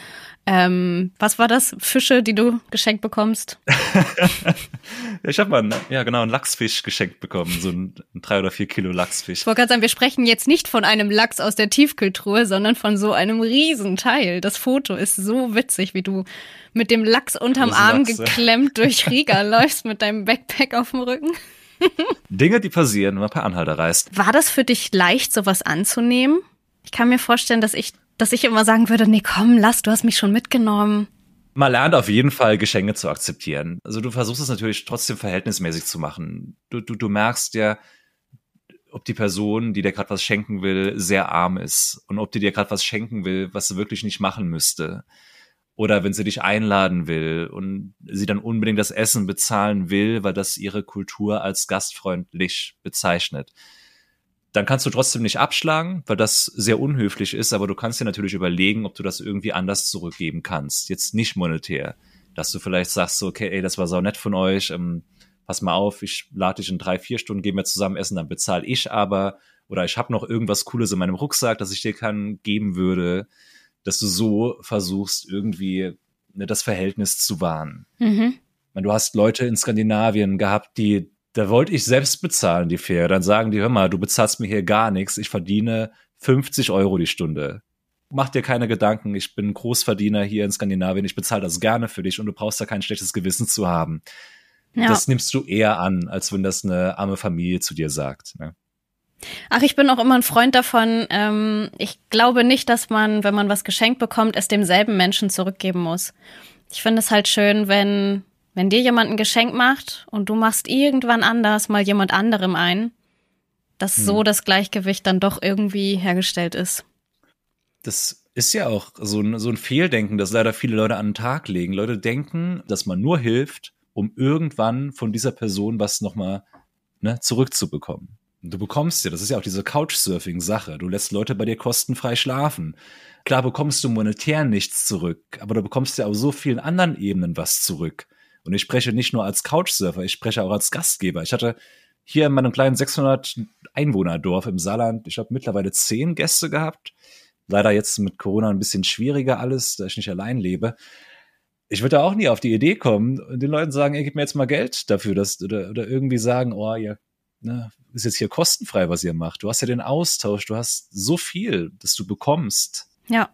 Ähm, was war das? Fische, die du geschenkt bekommst? ich habe mal einen, ja genau einen Lachsfisch geschenkt bekommen, so einen drei oder vier Kilo Lachsfisch. Ich wollte gerade sagen, wir sprechen jetzt nicht von einem Lachs aus der Tiefkühltruhe, sondern von so einem Riesenteil. Das Foto ist so witzig, wie du mit dem Lachs unterm Arm Lachs, geklemmt durch Riga läufst mit deinem Backpack auf dem Rücken. Dinge, die passieren, wenn man per Anhalter reist. War das für dich leicht, sowas anzunehmen? Ich kann mir vorstellen, dass ich, dass ich immer sagen würde, nee, komm, lass, du hast mich schon mitgenommen. Man lernt auf jeden Fall, Geschenke zu akzeptieren. Also du versuchst es natürlich trotzdem verhältnismäßig zu machen. Du, du, du merkst ja, ob die Person, die dir gerade was schenken will, sehr arm ist und ob die dir gerade was schenken will, was sie wirklich nicht machen müsste. Oder wenn sie dich einladen will und sie dann unbedingt das Essen bezahlen will, weil das ihre Kultur als gastfreundlich bezeichnet dann kannst du trotzdem nicht abschlagen, weil das sehr unhöflich ist, aber du kannst dir natürlich überlegen, ob du das irgendwie anders zurückgeben kannst. Jetzt nicht monetär. Dass du vielleicht sagst, so, okay, ey, das war sau nett von euch, ähm, pass mal auf, ich lade dich in drei, vier Stunden, gehen wir zusammen essen, dann bezahle ich aber, oder ich habe noch irgendwas Cooles in meinem Rucksack, das ich dir kann, geben würde, dass du so versuchst, irgendwie ne, das Verhältnis zu wahren. Mhm. Du hast Leute in Skandinavien gehabt, die da wollte ich selbst bezahlen, die Fähre. Dann sagen die, hör mal, du bezahlst mir hier gar nichts, ich verdiene 50 Euro die Stunde. Mach dir keine Gedanken, ich bin Großverdiener hier in Skandinavien, ich bezahle das gerne für dich und du brauchst da kein schlechtes Gewissen zu haben. Ja. Das nimmst du eher an, als wenn das eine arme Familie zu dir sagt. Ne? Ach, ich bin auch immer ein Freund davon. Ähm, ich glaube nicht, dass man, wenn man was geschenkt bekommt, es demselben Menschen zurückgeben muss. Ich finde es halt schön, wenn wenn dir jemand ein Geschenk macht und du machst irgendwann anders mal jemand anderem ein, dass hm. so das Gleichgewicht dann doch irgendwie hergestellt ist. Das ist ja auch so ein, so ein Fehldenken, das leider viele Leute an den Tag legen. Leute denken, dass man nur hilft, um irgendwann von dieser Person was nochmal ne, zurückzubekommen. Du bekommst ja, das ist ja auch diese Couchsurfing-Sache. Du lässt Leute bei dir kostenfrei schlafen. Klar bekommst du monetär nichts zurück, aber du bekommst ja auf so vielen anderen Ebenen was zurück. Und ich spreche nicht nur als Couchsurfer, ich spreche auch als Gastgeber. Ich hatte hier in meinem kleinen 600 Einwohnerdorf im Saarland, ich habe mittlerweile zehn Gäste gehabt. Leider jetzt mit Corona ein bisschen schwieriger alles, da ich nicht allein lebe. Ich würde da auch nie auf die Idee kommen und den Leuten sagen, ihr gebt mir jetzt mal Geld dafür, dass, oder, oder irgendwie sagen, oh, ihr ne, ist jetzt hier kostenfrei, was ihr macht. Du hast ja den Austausch, du hast so viel, dass du bekommst. Ja.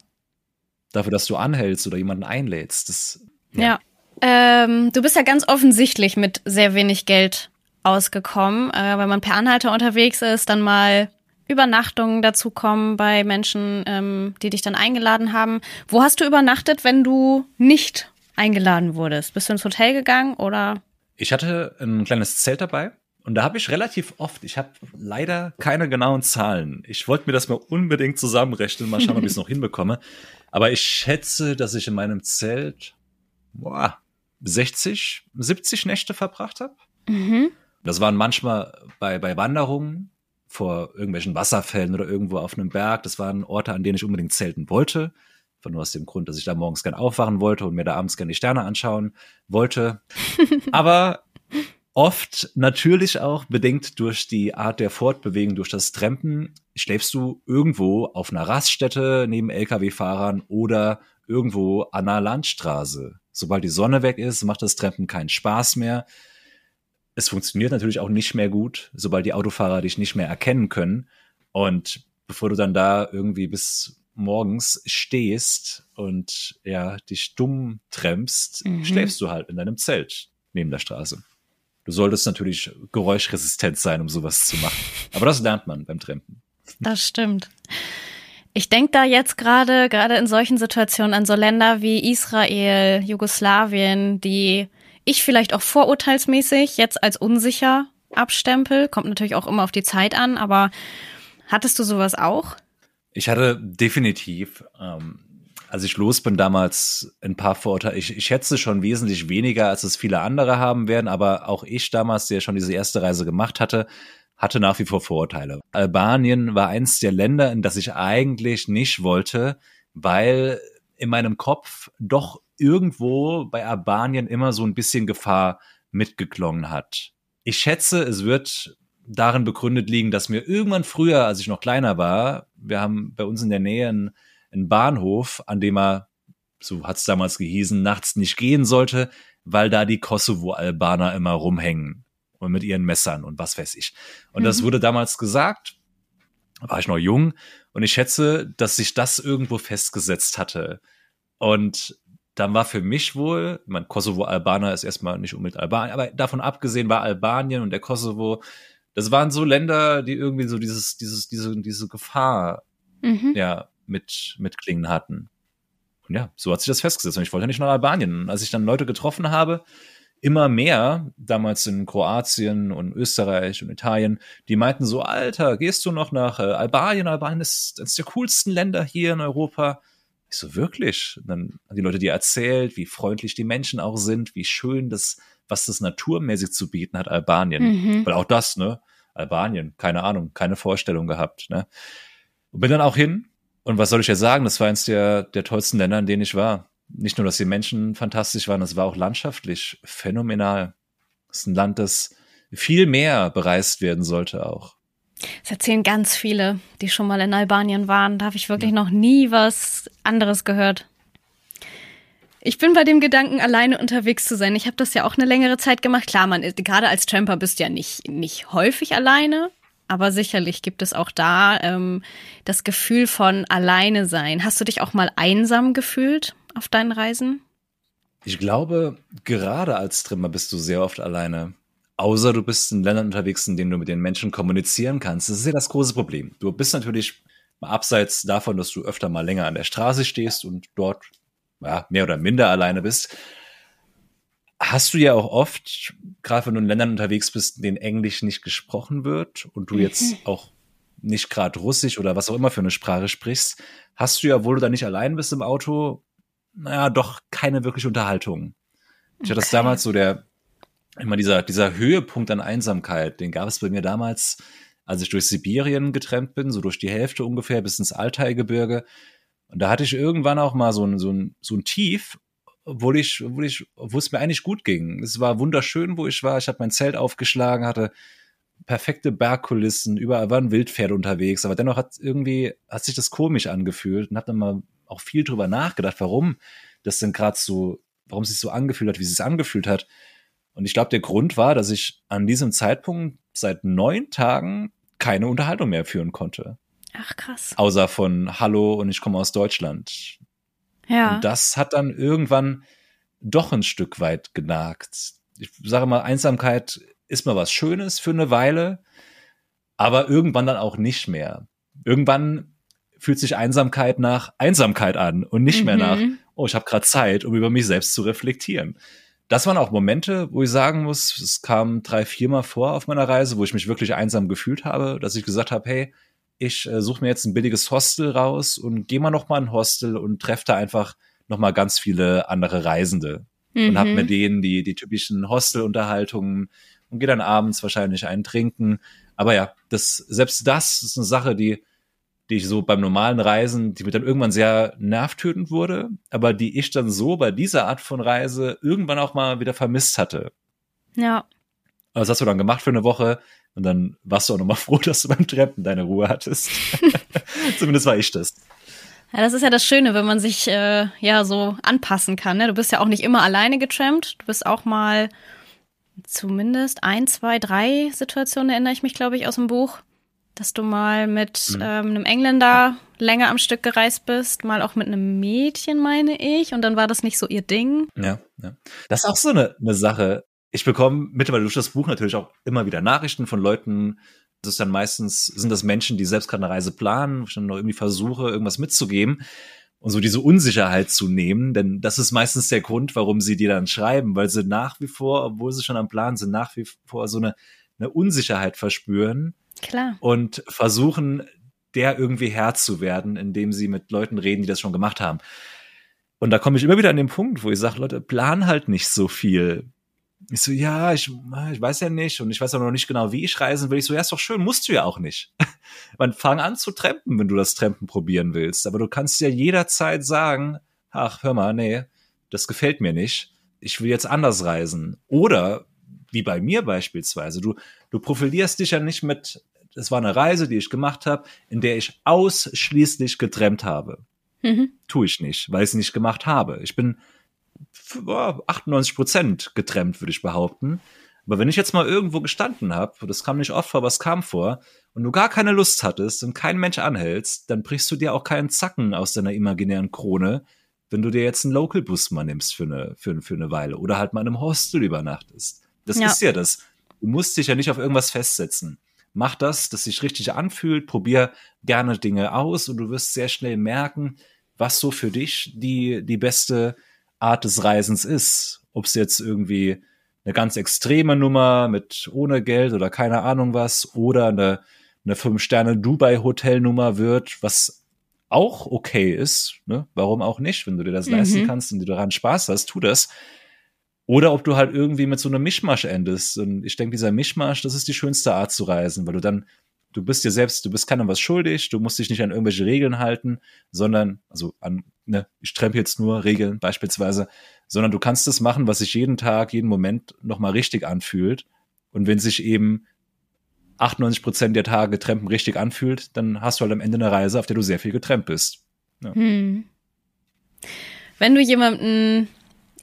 Dafür, dass du anhältst oder jemanden einlädst. Das, ja. ja. Ähm, du bist ja ganz offensichtlich mit sehr wenig Geld ausgekommen. Äh, wenn man per Anhalter unterwegs ist, dann mal Übernachtungen dazu kommen bei Menschen, ähm, die dich dann eingeladen haben. Wo hast du übernachtet, wenn du nicht eingeladen wurdest? Bist du ins Hotel gegangen oder? Ich hatte ein kleines Zelt dabei und da habe ich relativ oft, ich habe leider keine genauen Zahlen. Ich wollte mir das mal unbedingt zusammenrechnen, mal schauen, ob ich es noch hinbekomme. Aber ich schätze, dass ich in meinem Zelt boah, 60, 70 Nächte verbracht habe. Mhm. Das waren manchmal bei, bei Wanderungen vor irgendwelchen Wasserfällen oder irgendwo auf einem Berg. Das waren Orte, an denen ich unbedingt zelten wollte. Von nur aus dem Grund, dass ich da morgens gern aufwachen wollte und mir da abends gerne die Sterne anschauen wollte. Aber oft natürlich auch bedingt durch die Art der Fortbewegung, durch das Trampen, schläfst du irgendwo auf einer Raststätte neben Lkw-Fahrern oder irgendwo an einer Landstraße. Sobald die Sonne weg ist, macht das Trampen keinen Spaß mehr. Es funktioniert natürlich auch nicht mehr gut, sobald die Autofahrer dich nicht mehr erkennen können. Und bevor du dann da irgendwie bis morgens stehst und ja, dich dumm trempst, mhm. schläfst du halt in deinem Zelt neben der Straße. Du solltest natürlich geräuschresistent sein, um sowas zu machen. Aber das lernt man beim Trampen. Das stimmt. Ich denke da jetzt gerade, gerade in solchen Situationen an so Länder wie Israel, Jugoslawien, die ich vielleicht auch vorurteilsmäßig jetzt als unsicher abstempel. Kommt natürlich auch immer auf die Zeit an, aber hattest du sowas auch? Ich hatte definitiv, ähm, als ich los bin damals ein paar Vorurteile. Ich, ich schätze schon wesentlich weniger, als es viele andere haben werden, aber auch ich damals, der schon diese erste Reise gemacht hatte, hatte nach wie vor Vorurteile. Albanien war eins der Länder, in das ich eigentlich nicht wollte, weil in meinem Kopf doch irgendwo bei Albanien immer so ein bisschen Gefahr mitgeklungen hat. Ich schätze, es wird darin begründet liegen, dass mir irgendwann früher, als ich noch kleiner war, wir haben bei uns in der Nähe einen, einen Bahnhof, an dem er, so hat es damals gehießen, nachts nicht gehen sollte, weil da die Kosovo-Albaner immer rumhängen. Und mit ihren Messern und was weiß ich. Und mhm. das wurde damals gesagt, war ich noch jung und ich schätze, dass sich das irgendwo festgesetzt hatte. Und dann war für mich wohl, mein Kosovo-Albaner ist erstmal nicht unbedingt Albanien, aber davon abgesehen war Albanien und der Kosovo, das waren so Länder, die irgendwie so dieses, dieses, diese, diese Gefahr, mhm. ja, mit, mit Klingen hatten. Und ja, so hat sich das festgesetzt. Und ich wollte ja nicht nach Albanien. Und als ich dann Leute getroffen habe, immer mehr, damals in Kroatien und Österreich und Italien, die meinten so, Alter, gehst du noch nach äh, Albanien? Albanien ist eines der coolsten Länder hier in Europa. Ich so, wirklich? Und dann haben die Leute dir erzählt, wie freundlich die Menschen auch sind, wie schön das, was das naturmäßig zu bieten hat, Albanien. Mhm. Weil auch das, ne? Albanien, keine Ahnung, keine Vorstellung gehabt, ne? Und bin dann auch hin. Und was soll ich ja sagen? Das war eins der, der tollsten Länder, in denen ich war. Nicht nur, dass die Menschen fantastisch waren, es war auch landschaftlich phänomenal. Es ist ein Land, das viel mehr bereist werden sollte auch. Es erzählen ganz viele, die schon mal in Albanien waren. Da habe ich wirklich ja. noch nie was anderes gehört. Ich bin bei dem Gedanken, alleine unterwegs zu sein. Ich habe das ja auch eine längere Zeit gemacht. Klar, man ist, gerade als Tramper bist du ja nicht, nicht häufig alleine, aber sicherlich gibt es auch da ähm, das Gefühl von alleine sein. Hast du dich auch mal einsam gefühlt auf deinen Reisen? Ich glaube, gerade als Trimmer bist du sehr oft alleine. Außer du bist in Ländern unterwegs, in denen du mit den Menschen kommunizieren kannst. Das ist ja das große Problem. Du bist natürlich abseits davon, dass du öfter mal länger an der Straße stehst und dort ja, mehr oder minder alleine bist, hast du ja auch oft, gerade wenn du in Ländern unterwegs bist, in denen Englisch nicht gesprochen wird und du jetzt mhm. auch nicht gerade Russisch oder was auch immer für eine Sprache sprichst, hast du ja, obwohl du da nicht allein bist im Auto, naja, doch keine wirkliche Unterhaltung. Ich hatte das damals so der, immer dieser, dieser Höhepunkt an Einsamkeit, den gab es bei mir damals, als ich durch Sibirien getrennt bin, so durch die Hälfte ungefähr bis ins Altaigebirge. Und da hatte ich irgendwann auch mal so ein, so ein, so ein Tief, obwohl ich, obwohl ich, wo es mir eigentlich gut ging. Es war wunderschön, wo ich war. Ich habe mein Zelt aufgeschlagen, hatte perfekte Bergkulissen, überall waren Wildpferde unterwegs, aber dennoch hat irgendwie, hat sich das komisch angefühlt und habe dann mal auch viel drüber nachgedacht, warum das denn gerade so, warum es sich so angefühlt hat, wie es sich angefühlt hat. Und ich glaube, der Grund war, dass ich an diesem Zeitpunkt seit neun Tagen keine Unterhaltung mehr führen konnte. Ach krass. Außer von Hallo und ich komme aus Deutschland. Ja. Und das hat dann irgendwann doch ein Stück weit genagt. Ich sage mal, Einsamkeit ist mal was Schönes für eine Weile, aber irgendwann dann auch nicht mehr. Irgendwann fühlt sich Einsamkeit nach Einsamkeit an und nicht mhm. mehr nach, oh, ich habe gerade Zeit, um über mich selbst zu reflektieren das waren auch Momente, wo ich sagen muss, es kam drei, viermal vor auf meiner Reise, wo ich mich wirklich einsam gefühlt habe, dass ich gesagt habe, hey, ich äh, suche mir jetzt ein billiges Hostel raus und gehe mal noch mal ein Hostel und treffe da einfach noch mal ganz viele andere Reisende mhm. und habe mit denen die die typischen Hostelunterhaltungen und gehe dann abends wahrscheinlich einen trinken. Aber ja, das selbst das ist eine Sache, die die ich so beim normalen Reisen, die mir dann irgendwann sehr nervtötend wurde, aber die ich dann so bei dieser Art von Reise irgendwann auch mal wieder vermisst hatte. Ja. Aber das hast du dann gemacht für eine Woche und dann warst du auch nochmal froh, dass du beim Treppen deine Ruhe hattest. Zumindest war ich das. Ja, das ist ja das Schöne, wenn man sich äh, ja so anpassen kann. Ne? Du bist ja auch nicht immer alleine getrampt. Du bist auch mal zumindest ein, zwei, drei Situationen erinnere ich mich, glaube ich, aus dem Buch dass du mal mit mhm. ähm, einem Engländer länger am Stück gereist bist, mal auch mit einem Mädchen, meine ich, und dann war das nicht so ihr Ding. Ja, ja. Das ist auch so eine, eine Sache. Ich bekomme mittlerweile durch das Buch natürlich auch immer wieder Nachrichten von Leuten. Das ist dann meistens, sind das Menschen, die selbst gerade eine Reise planen, wo ich dann noch irgendwie versuche, irgendwas mitzugeben und so diese Unsicherheit zu nehmen, denn das ist meistens der Grund, warum sie dir dann schreiben, weil sie nach wie vor, obwohl sie schon am Plan sind, nach wie vor so eine, eine Unsicherheit verspüren Klar. Und versuchen, der irgendwie Herr zu werden, indem sie mit Leuten reden, die das schon gemacht haben. Und da komme ich immer wieder an den Punkt, wo ich sage, Leute, plan halt nicht so viel. Ich so, ja, ich, ich weiß ja nicht und ich weiß auch noch nicht genau, wie ich reisen will. Ich so, ja, ist doch schön, musst du ja auch nicht. Man fang an zu trampen, wenn du das Trampen probieren willst. Aber du kannst ja jederzeit sagen, ach, hör mal, nee, das gefällt mir nicht. Ich will jetzt anders reisen. Oder wie bei mir beispielsweise. Du, du profilierst dich ja nicht mit, das war eine Reise, die ich gemacht habe, in der ich ausschließlich getrennt habe. Mhm. Tue ich nicht, weil ich es nicht gemacht habe. Ich bin 98 Prozent getrennt, würde ich behaupten. Aber wenn ich jetzt mal irgendwo gestanden habe, das kam nicht oft vor, aber es kam vor, und du gar keine Lust hattest und kein Mensch anhältst, dann brichst du dir auch keinen Zacken aus deiner imaginären Krone, wenn du dir jetzt einen Local-Bus mal nimmst für eine, für, für eine Weile oder halt mal in einem Hostel übernachtest. Das ja. ist ja das. Du musst dich ja nicht auf irgendwas festsetzen. Mach das, das sich richtig anfühlt, probier gerne Dinge aus und du wirst sehr schnell merken, was so für dich die, die beste Art des Reisens ist. Ob es jetzt irgendwie eine ganz extreme Nummer mit ohne Geld oder keine Ahnung was oder eine, eine Fünf-Sterne-Dubai-Hotel-Nummer wird, was auch okay ist. Ne? Warum auch nicht? Wenn du dir das mhm. leisten kannst und du daran Spaß hast, tu das. Oder ob du halt irgendwie mit so einem Mischmasch endest. Und ich denke, dieser Mischmasch, das ist die schönste Art zu reisen, weil du dann du bist dir selbst, du bist keinem was schuldig, du musst dich nicht an irgendwelche Regeln halten, sondern, also an, ne, ich trempe jetzt nur Regeln beispielsweise, sondern du kannst das machen, was sich jeden Tag, jeden Moment nochmal richtig anfühlt. Und wenn sich eben 98 Prozent der Tage Trampen richtig anfühlt, dann hast du halt am Ende eine Reise, auf der du sehr viel getrennt bist. Ja. Hm. Wenn du jemanden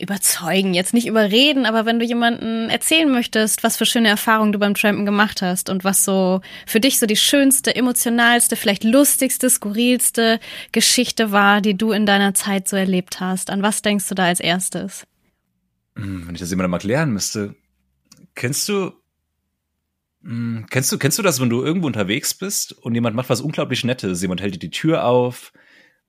überzeugen, jetzt nicht überreden, aber wenn du jemanden erzählen möchtest, was für schöne Erfahrungen du beim Trampen gemacht hast und was so für dich so die schönste, emotionalste, vielleicht lustigste, skurrilste Geschichte war, die du in deiner Zeit so erlebt hast, an was denkst du da als erstes? Hm, wenn ich das jemandem erklären müsste, kennst du hm, Kennst du, kennst du das, wenn du irgendwo unterwegs bist und jemand macht was unglaublich Nettes? Jemand hält dir die Tür auf,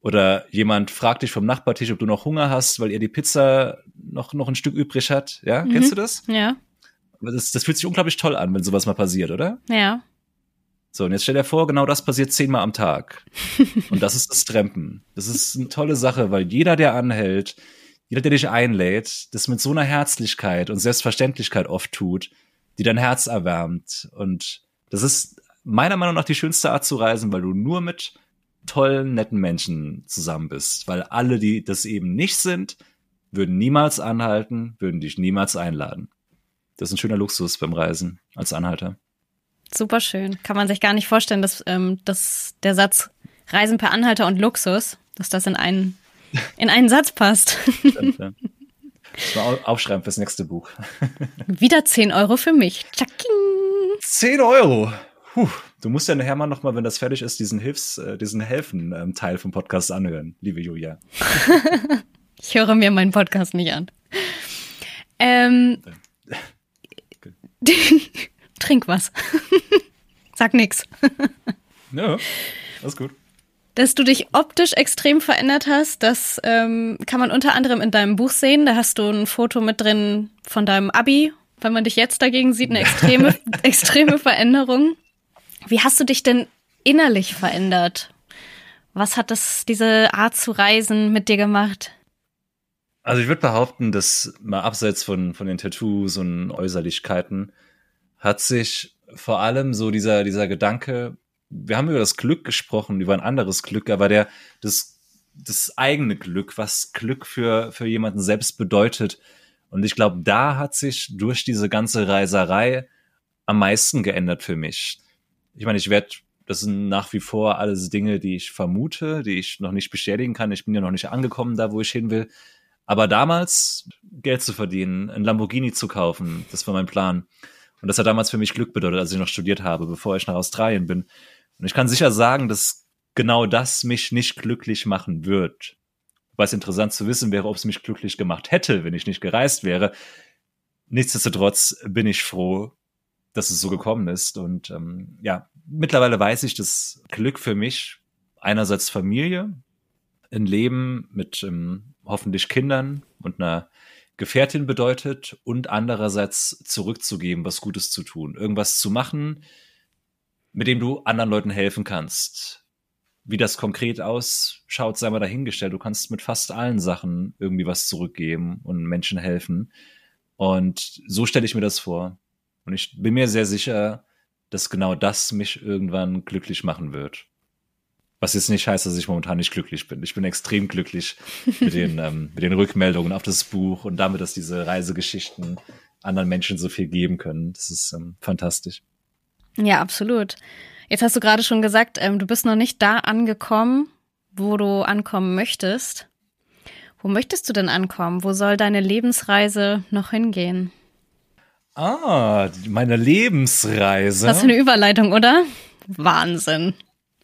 oder jemand fragt dich vom Nachbartisch, ob du noch Hunger hast, weil er die Pizza noch, noch ein Stück übrig hat. Ja, mhm. kennst du das? Ja. Das, das fühlt sich unglaublich toll an, wenn sowas mal passiert, oder? Ja. So, und jetzt stell dir vor, genau das passiert zehnmal am Tag. und das ist das Trampen. Das ist eine tolle Sache, weil jeder, der anhält, jeder, der dich einlädt, das mit so einer Herzlichkeit und Selbstverständlichkeit oft tut, die dein Herz erwärmt. Und das ist meiner Meinung nach die schönste Art zu reisen, weil du nur mit tollen, netten Menschen zusammen bist. Weil alle, die das eben nicht sind, würden niemals anhalten, würden dich niemals einladen. Das ist ein schöner Luxus beim Reisen als Anhalter. Super schön. Kann man sich gar nicht vorstellen, dass, ähm, dass der Satz Reisen per Anhalter und Luxus, dass das in einen, in einen Satz passt. Stimmt, ja. Das mal aufschreiben fürs nächste Buch. Wieder 10 Euro für mich. Tschaking. 10 Euro. Puh, du musst ja nachher mal noch mal, wenn das fertig ist, diesen Hilfs, äh, diesen Helfen-Teil ähm, vom Podcast anhören, liebe Julia. ich höre mir meinen Podcast nicht an. Ähm, trink was. Sag nix. ja, alles gut. Dass du dich optisch extrem verändert hast, das ähm, kann man unter anderem in deinem Buch sehen. Da hast du ein Foto mit drin von deinem Abi. Wenn man dich jetzt dagegen sieht, eine extreme, extreme Veränderung. Wie hast du dich denn innerlich verändert? Was hat das, diese Art zu reisen mit dir gemacht? Also ich würde behaupten, dass mal abseits von, von den Tattoos und Äußerlichkeiten hat sich vor allem so dieser, dieser Gedanke, wir haben über das Glück gesprochen, über ein anderes Glück, aber der, das, das eigene Glück, was Glück für, für jemanden selbst bedeutet. Und ich glaube, da hat sich durch diese ganze Reiserei am meisten geändert für mich ich meine, ich werde, das sind nach wie vor alles Dinge, die ich vermute, die ich noch nicht bestätigen kann. Ich bin ja noch nicht angekommen da, wo ich hin will. Aber damals Geld zu verdienen, ein Lamborghini zu kaufen, das war mein Plan. Und das hat damals für mich Glück bedeutet, als ich noch studiert habe, bevor ich nach Australien bin. Und ich kann sicher sagen, dass genau das mich nicht glücklich machen wird. Es interessant zu wissen wäre, ob es mich glücklich gemacht hätte, wenn ich nicht gereist wäre. Nichtsdestotrotz bin ich froh, dass es so gekommen ist. Und ähm, ja, mittlerweile weiß ich, dass Glück für mich einerseits Familie, ein Leben mit ähm, hoffentlich Kindern und einer Gefährtin bedeutet und andererseits zurückzugeben, was Gutes zu tun, irgendwas zu machen, mit dem du anderen Leuten helfen kannst. Wie das konkret ausschaut, sei mal dahingestellt. Du kannst mit fast allen Sachen irgendwie was zurückgeben und Menschen helfen. Und so stelle ich mir das vor. Und ich bin mir sehr sicher, dass genau das mich irgendwann glücklich machen wird. Was jetzt nicht heißt, dass ich momentan nicht glücklich bin. Ich bin extrem glücklich mit den, ähm, mit den Rückmeldungen auf das Buch und damit, dass diese Reisegeschichten anderen Menschen so viel geben können. Das ist ähm, fantastisch. Ja, absolut. Jetzt hast du gerade schon gesagt, ähm, du bist noch nicht da angekommen, wo du ankommen möchtest. Wo möchtest du denn ankommen? Wo soll deine Lebensreise noch hingehen? Ah, meine Lebensreise. Was für eine Überleitung, oder? Wahnsinn.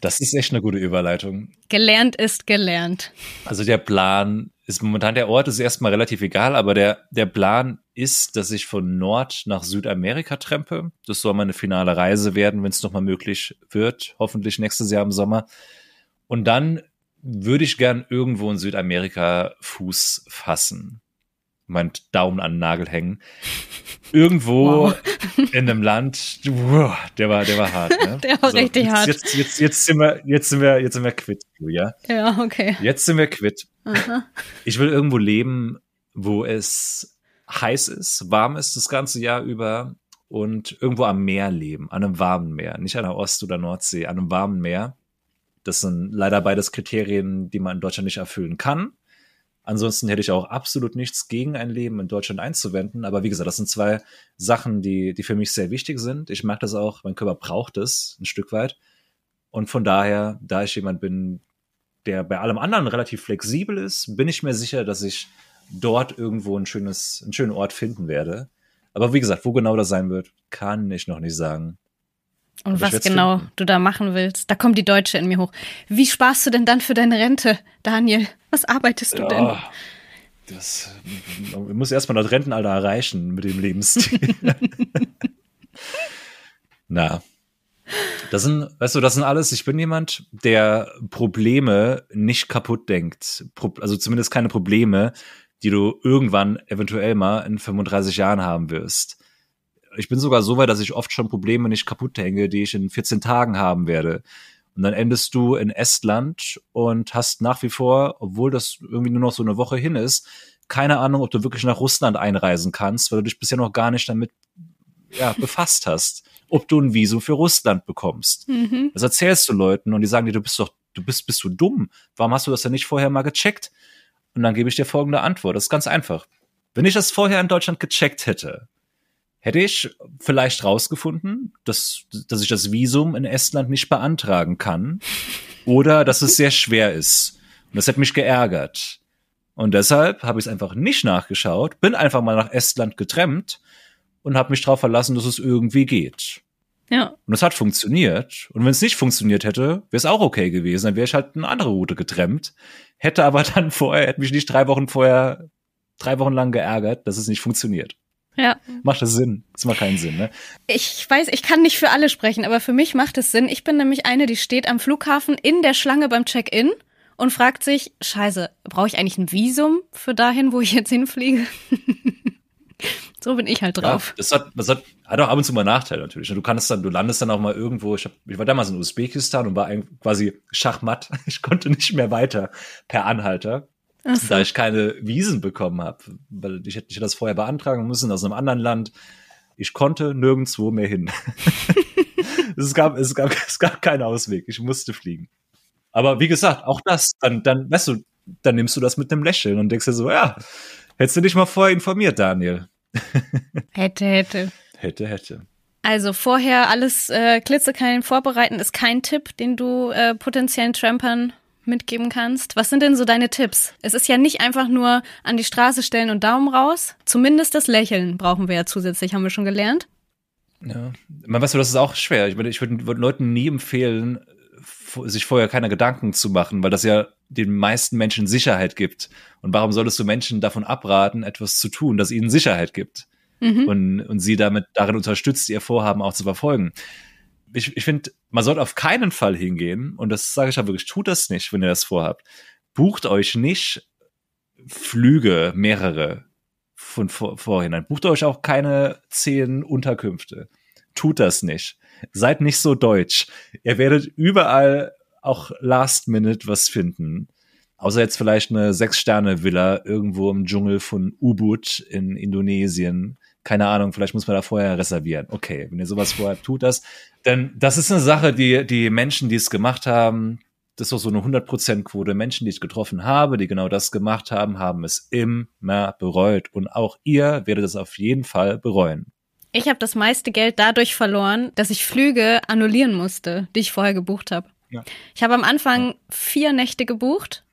Das ist echt eine gute Überleitung. Gelernt ist gelernt. Also der Plan ist momentan, der Ort ist erstmal relativ egal, aber der, der Plan ist, dass ich von Nord nach Südamerika trempe. Das soll meine finale Reise werden, wenn es nochmal möglich wird. Hoffentlich nächstes Jahr im Sommer. Und dann würde ich gern irgendwo in Südamerika Fuß fassen. Mein Daumen an den Nagel hängen. Irgendwo wow. in einem Land, wow, der war, der war hart. Ne? Der war so, richtig jetzt, hart. Jetzt, jetzt, jetzt, sind wir, jetzt sind wir, jetzt sind wir quitt, Julia. Ja, okay. Jetzt sind wir quitt. Aha. Ich will irgendwo leben, wo es heiß ist, warm ist das ganze Jahr über und irgendwo am Meer leben, an einem warmen Meer, nicht an der Ost- oder Nordsee, an einem warmen Meer. Das sind leider beides Kriterien, die man in Deutschland nicht erfüllen kann. Ansonsten hätte ich auch absolut nichts gegen ein Leben in Deutschland einzuwenden. Aber wie gesagt, das sind zwei Sachen, die, die für mich sehr wichtig sind. Ich mag das auch, mein Körper braucht es ein Stück weit. Und von daher, da ich jemand bin, der bei allem anderen relativ flexibel ist, bin ich mir sicher, dass ich dort irgendwo ein schönes, einen schönen Ort finden werde. Aber wie gesagt, wo genau das sein wird, kann ich noch nicht sagen. Und Aber was genau finden. du da machen willst, da kommt die Deutsche in mir hoch. Wie sparst du denn dann für deine Rente, Daniel? Was arbeitest du ja, denn? Das man muss erstmal das Rentenalter erreichen mit dem Lebensstil. Na. Das sind, weißt du, das sind alles, ich bin jemand, der Probleme nicht kaputt denkt. Also zumindest keine Probleme, die du irgendwann eventuell mal in 35 Jahren haben wirst ich bin sogar so weit, dass ich oft schon Probleme nicht kaputt hänge, die ich in 14 Tagen haben werde. Und dann endest du in Estland und hast nach wie vor, obwohl das irgendwie nur noch so eine Woche hin ist, keine Ahnung, ob du wirklich nach Russland einreisen kannst, weil du dich bisher noch gar nicht damit ja, befasst hast, ob du ein Visum für Russland bekommst. Mhm. Das erzählst du Leuten und die sagen dir, du bist doch, du bist, bist du dumm? Warum hast du das denn nicht vorher mal gecheckt? Und dann gebe ich dir folgende Antwort. Das ist ganz einfach. Wenn ich das vorher in Deutschland gecheckt hätte, hätte ich vielleicht rausgefunden, dass, dass ich das Visum in Estland nicht beantragen kann oder dass es sehr schwer ist. Und das hätte mich geärgert. Und deshalb habe ich es einfach nicht nachgeschaut, bin einfach mal nach Estland getrennt und habe mich darauf verlassen, dass es irgendwie geht. Ja. Und es hat funktioniert. Und wenn es nicht funktioniert hätte, wäre es auch okay gewesen. Dann wäre ich halt eine andere Route getrennt. Hätte aber dann vorher, hätte mich nicht drei Wochen vorher, drei Wochen lang geärgert, dass es nicht funktioniert. Ja. Macht das Sinn? Das macht keinen Sinn, ne? Ich weiß, ich kann nicht für alle sprechen, aber für mich macht es Sinn. Ich bin nämlich eine, die steht am Flughafen in der Schlange beim Check-in und fragt sich, scheiße, brauche ich eigentlich ein Visum für dahin, wo ich jetzt hinfliege? so bin ich halt drauf. Ja, das hat, das hat, hat auch ab und zu mal Nachteile natürlich. Du kannst dann, du landest dann auch mal irgendwo, ich, hab, ich war damals in Usbekistan und war quasi Schachmatt. Ich konnte nicht mehr weiter per Anhalter so. da ich keine Wiesen bekommen habe, weil ich hätte, ich hätte das vorher beantragen müssen aus einem anderen Land. Ich konnte nirgendwo mehr hin. es, gab, es, gab, es gab keinen Ausweg. Ich musste fliegen. Aber wie gesagt, auch das, dann, dann, weißt du, dann nimmst du das mit einem Lächeln und denkst dir so, ja, hättest du dich mal vorher informiert, Daniel. hätte, hätte. Hätte, hätte. Also vorher alles äh, klitzeklein vorbereiten ist kein Tipp, den du äh, potenziellen Trampern mitgeben kannst. Was sind denn so deine Tipps? Es ist ja nicht einfach nur an die Straße stellen und Daumen raus. Zumindest das Lächeln brauchen wir ja zusätzlich, haben wir schon gelernt. Ja, man weißt du, das ist auch schwer. Ich würde, ich würde Leuten nie empfehlen, sich vorher keine Gedanken zu machen, weil das ja den meisten Menschen Sicherheit gibt. Und warum solltest du Menschen davon abraten, etwas zu tun, das ihnen Sicherheit gibt? Mhm. Und, und sie damit darin unterstützt, ihr Vorhaben auch zu verfolgen ich, ich finde, man sollte auf keinen Fall hingehen, und das sage ich ja wirklich, tut das nicht, wenn ihr das vorhabt. Bucht euch nicht Flüge, mehrere von vor, vorhinein. Bucht euch auch keine zehn Unterkünfte. Tut das nicht. Seid nicht so deutsch. Ihr werdet überall auch last minute was finden. Außer jetzt vielleicht eine Sechs-Sterne-Villa irgendwo im Dschungel von Ubud in Indonesien keine Ahnung, vielleicht muss man da vorher reservieren. Okay, wenn ihr sowas vorher tut das. Denn das ist eine Sache, die die Menschen, die es gemacht haben, das ist doch so eine 100%-Quote. Menschen, die ich getroffen habe, die genau das gemacht haben, haben es immer bereut. Und auch ihr werdet es auf jeden Fall bereuen. Ich habe das meiste Geld dadurch verloren, dass ich Flüge annullieren musste, die ich vorher gebucht habe. Ja. Ich habe am Anfang ja. vier Nächte gebucht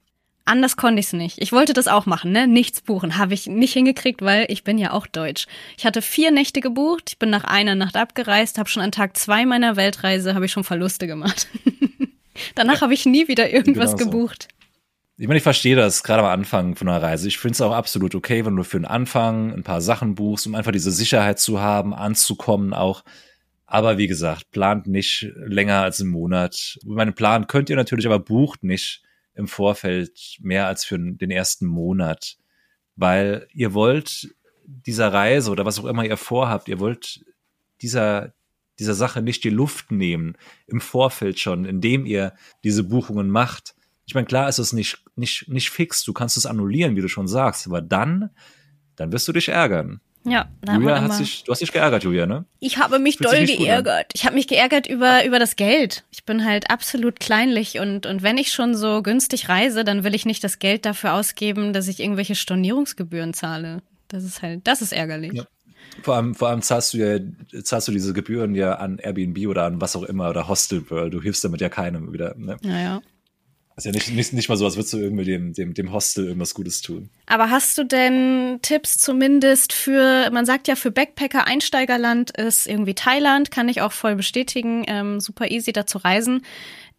Anders konnte ich es nicht. Ich wollte das auch machen, ne? Nichts buchen. Habe ich nicht hingekriegt, weil ich bin ja auch deutsch. Ich hatte vier Nächte gebucht. Ich bin nach einer Nacht abgereist, habe schon an Tag zwei meiner Weltreise habe ich schon Verluste gemacht. Danach ja. habe ich nie wieder irgendwas genau gebucht. Ich meine, ich verstehe das gerade am Anfang von einer Reise. Ich finde es auch absolut okay, wenn du für den Anfang ein paar Sachen buchst, um einfach diese Sicherheit zu haben, anzukommen auch. Aber wie gesagt, plant nicht länger als einen Monat. Meine Plan könnt ihr natürlich, aber bucht nicht im Vorfeld mehr als für den ersten Monat, weil ihr wollt dieser Reise oder was auch immer ihr vorhabt, ihr wollt dieser, dieser Sache nicht die Luft nehmen im Vorfeld schon, indem ihr diese Buchungen macht. Ich meine, klar ist es nicht, nicht, nicht fix, du kannst es annullieren, wie du schon sagst, aber dann, dann wirst du dich ärgern. Ja, Julia hat sich, du hast dich geärgert, Julia, ne? Ich habe mich doll geärgert. Ich habe mich geärgert über, über das Geld. Ich bin halt absolut kleinlich und, und wenn ich schon so günstig reise, dann will ich nicht das Geld dafür ausgeben, dass ich irgendwelche Stornierungsgebühren zahle. Das ist halt, das ist ärgerlich. Ja. Vor allem, vor allem zahlst du ja, zahlst du diese Gebühren ja an Airbnb oder an was auch immer oder Hostel World. Du hilfst damit ja keinem wieder. Ne? Ja, ja. Ist ja nicht, nicht, nicht mal so, als würdest du irgendwie dem, dem, dem Hostel irgendwas Gutes tun. Aber hast du denn Tipps zumindest für, man sagt ja für Backpacker Einsteigerland ist irgendwie Thailand, kann ich auch voll bestätigen, ähm, super easy da zu reisen.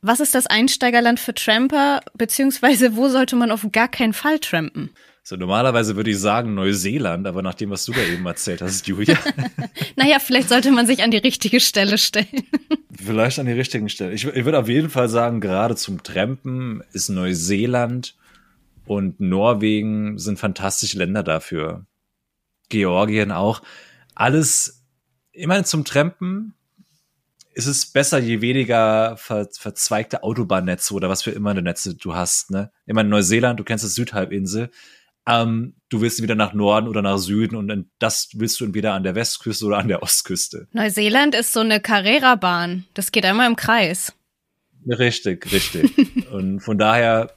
Was ist das Einsteigerland für Tramper, beziehungsweise wo sollte man auf gar keinen Fall trampen? So, normalerweise würde ich sagen Neuseeland, aber nach dem, was du da eben erzählt hast, Julia. naja, vielleicht sollte man sich an die richtige Stelle stellen. vielleicht an die richtigen Stelle. Ich, ich würde auf jeden Fall sagen, gerade zum Trampen ist Neuseeland und Norwegen sind fantastische Länder dafür. Georgien auch. Alles, immerhin zum Trampen ist es besser, je weniger ver, verzweigte Autobahnnetze oder was für immer eine Netze du hast. Ne? Immer in Neuseeland, du kennst das Südhalbinsel, ähm, du willst wieder nach Norden oder nach Süden und das willst du entweder an der Westküste oder an der Ostküste. Neuseeland ist so eine Carrera-Bahn. Das geht einmal im Kreis. Richtig, richtig. und von daher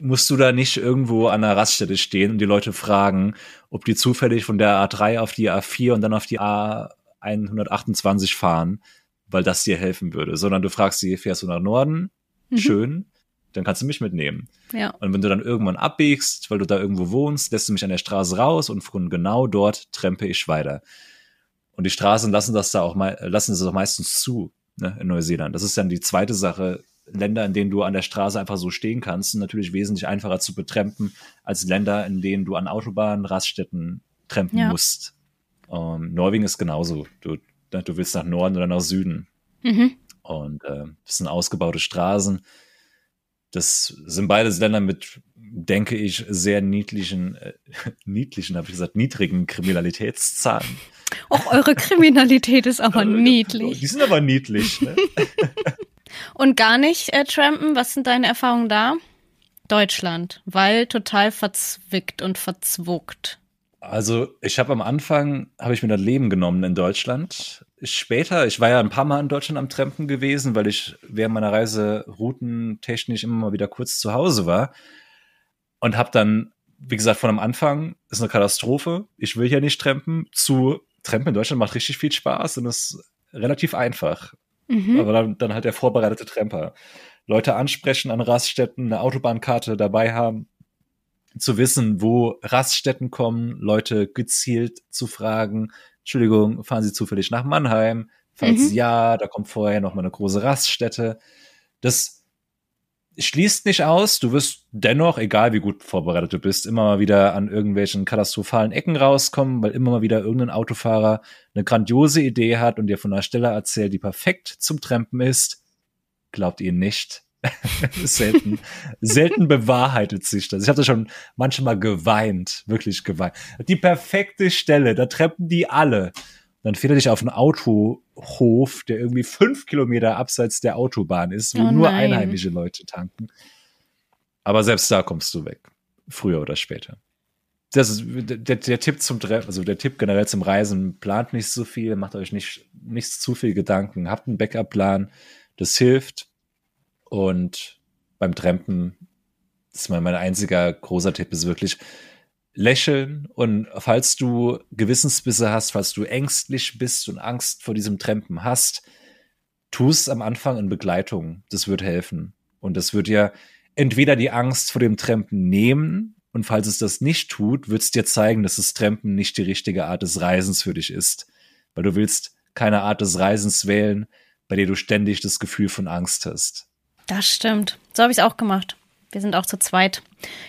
musst du da nicht irgendwo an der Raststätte stehen und die Leute fragen, ob die zufällig von der A3 auf die A4 und dann auf die A128 fahren, weil das dir helfen würde, sondern du fragst sie, fährst du nach Norden? Mhm. Schön dann kannst du mich mitnehmen. Ja. Und wenn du dann irgendwann abbiegst, weil du da irgendwo wohnst, lässt du mich an der Straße raus und von genau dort trempe ich weiter. Und die Straßen lassen das da auch mal, lassen das auch meistens zu, ne, in Neuseeland. Das ist dann die zweite Sache. Länder, in denen du an der Straße einfach so stehen kannst, sind natürlich wesentlich einfacher zu betrempen als Länder, in denen du an Autobahnen, Raststätten trempen ja. musst. Um, Norwegen ist genauso. Du, ne, du willst nach Norden oder nach Süden. Mhm. Und äh, das sind ausgebaute Straßen. Das sind beides Länder mit, denke ich, sehr niedlichen, äh, niedlichen, habe ich gesagt, niedrigen Kriminalitätszahlen. Auch eure Kriminalität ist aber niedlich. Die sind aber niedlich. Ne? Und gar nicht äh, trampen, was sind deine Erfahrungen da? Deutschland, weil total verzwickt und verzwuckt. Also ich habe am Anfang, habe ich mir das Leben genommen in Deutschland. Später, ich war ja ein paar Mal in Deutschland am Trampen gewesen, weil ich während meiner Reise routentechnisch immer mal wieder kurz zu Hause war. Und habe dann, wie gesagt, von am Anfang, ist eine Katastrophe, ich will hier nicht trampen, zu Trampen in Deutschland macht richtig viel Spaß und ist relativ einfach. Mhm. Aber dann, dann halt der vorbereitete Tramper. Leute ansprechen an Raststätten, eine Autobahnkarte dabei haben, zu wissen, wo Raststätten kommen, Leute gezielt zu fragen, Entschuldigung, fahren Sie zufällig nach Mannheim? Falls mhm. ja, da kommt vorher noch mal eine große Raststätte. Das schließt nicht aus. Du wirst dennoch, egal wie gut vorbereitet du bist, immer mal wieder an irgendwelchen katastrophalen Ecken rauskommen, weil immer mal wieder irgendein Autofahrer eine grandiose Idee hat und dir von einer Stelle erzählt, die perfekt zum Trampen ist. Glaubt ihr nicht? selten, selten bewahrheitet sich das. Ich habe da schon manchmal geweint, wirklich geweint. Die perfekte Stelle, da treppen die alle. Dann fährt er dich auf einen Autohof, der irgendwie fünf Kilometer abseits der Autobahn ist, wo oh nur einheimische Leute tanken. Aber selbst da kommst du weg. Früher oder später. Das ist der, der Tipp zum also der Tipp generell zum Reisen, plant nicht so viel, macht euch nicht, nicht zu viel Gedanken, habt einen Backup-Plan, das hilft und beim Trampen ist mein, mein einziger großer Tipp ist wirklich lächeln und falls du Gewissensbisse hast, falls du ängstlich bist und Angst vor diesem Trampen hast, tu es am Anfang in Begleitung. Das wird helfen. Und das wird dir entweder die Angst vor dem Trampen nehmen und falls es das nicht tut, wird es dir zeigen, dass das Trampen nicht die richtige Art des Reisens für dich ist. Weil du willst keine Art des Reisens wählen, bei der du ständig das Gefühl von Angst hast. Das stimmt. So habe ich es auch gemacht. Wir sind auch zu zweit.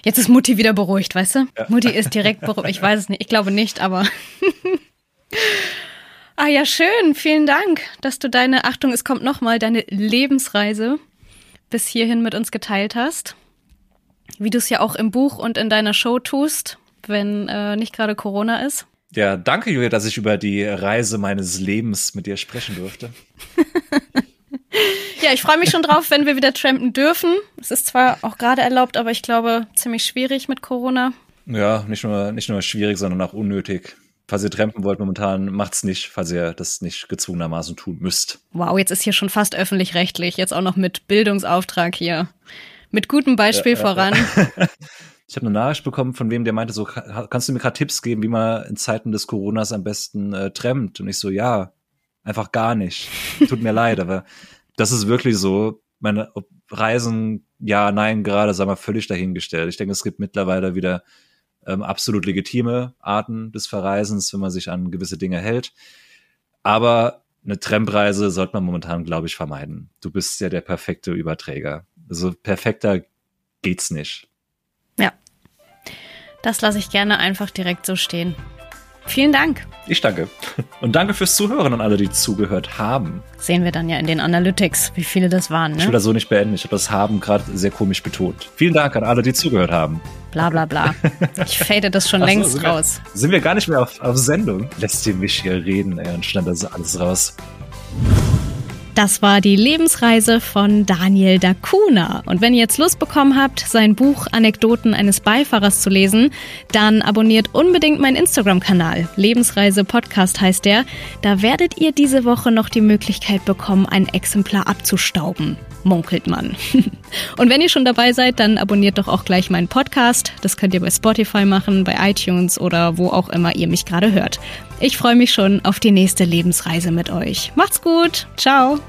Jetzt ist Mutti wieder beruhigt, weißt du? Ja. Mutti ist direkt beruhigt. Ich weiß es nicht. Ich glaube nicht, aber. ah ja, schön. Vielen Dank, dass du deine, Achtung, es kommt nochmal, deine Lebensreise bis hierhin mit uns geteilt hast. Wie du es ja auch im Buch und in deiner Show tust, wenn äh, nicht gerade Corona ist. Ja, danke, Julia, dass ich über die Reise meines Lebens mit dir sprechen durfte. ja, ich freue mich schon drauf, wenn wir wieder trampen dürfen. Es ist zwar auch gerade erlaubt, aber ich glaube ziemlich schwierig mit Corona. Ja, nicht nur, nicht nur schwierig, sondern auch unnötig. Falls ihr trampen wollt, momentan macht's nicht, falls ihr das nicht gezwungenermaßen tun müsst. Wow, jetzt ist hier schon fast öffentlich-rechtlich, jetzt auch noch mit Bildungsauftrag hier. Mit gutem Beispiel ja, voran. Ich habe eine Nachricht bekommen von wem, der meinte so, kannst du mir gerade Tipps geben, wie man in Zeiten des Coronas am besten äh, trennt? Und ich so, ja, einfach gar nicht. Tut mir leid, aber das ist wirklich so. Meine Reisen, ja, nein, gerade, sagen wir, völlig dahingestellt. Ich denke, es gibt mittlerweile wieder ähm, absolut legitime Arten des Verreisens, wenn man sich an gewisse Dinge hält. Aber eine Trampreise sollte man momentan, glaube ich, vermeiden. Du bist ja der perfekte Überträger. Also perfekter geht's nicht. Ja. Das lasse ich gerne einfach direkt so stehen. Vielen Dank. Ich danke. Und danke fürs Zuhören an alle, die zugehört haben. Sehen wir dann ja in den Analytics, wie viele das waren. Ne? Ich will das so nicht beenden. Ich habe das Haben gerade sehr komisch betont. Vielen Dank an alle, die zugehört haben. Bla bla bla. Ich fade das schon längst sind raus. Wir, sind wir gar nicht mehr auf, auf Sendung? Lässt ihr mich hier reden, ey, und stand das alles raus. Das war die Lebensreise von Daniel Dacuna. Und wenn ihr jetzt Lust bekommen habt, sein Buch Anekdoten eines Beifahrers zu lesen, dann abonniert unbedingt meinen Instagram-Kanal. Lebensreise Podcast heißt der. Da werdet ihr diese Woche noch die Möglichkeit bekommen, ein Exemplar abzustauben munkelt man. Und wenn ihr schon dabei seid, dann abonniert doch auch gleich meinen Podcast. Das könnt ihr bei Spotify machen, bei iTunes oder wo auch immer ihr mich gerade hört. Ich freue mich schon auf die nächste Lebensreise mit euch. Macht's gut. Ciao.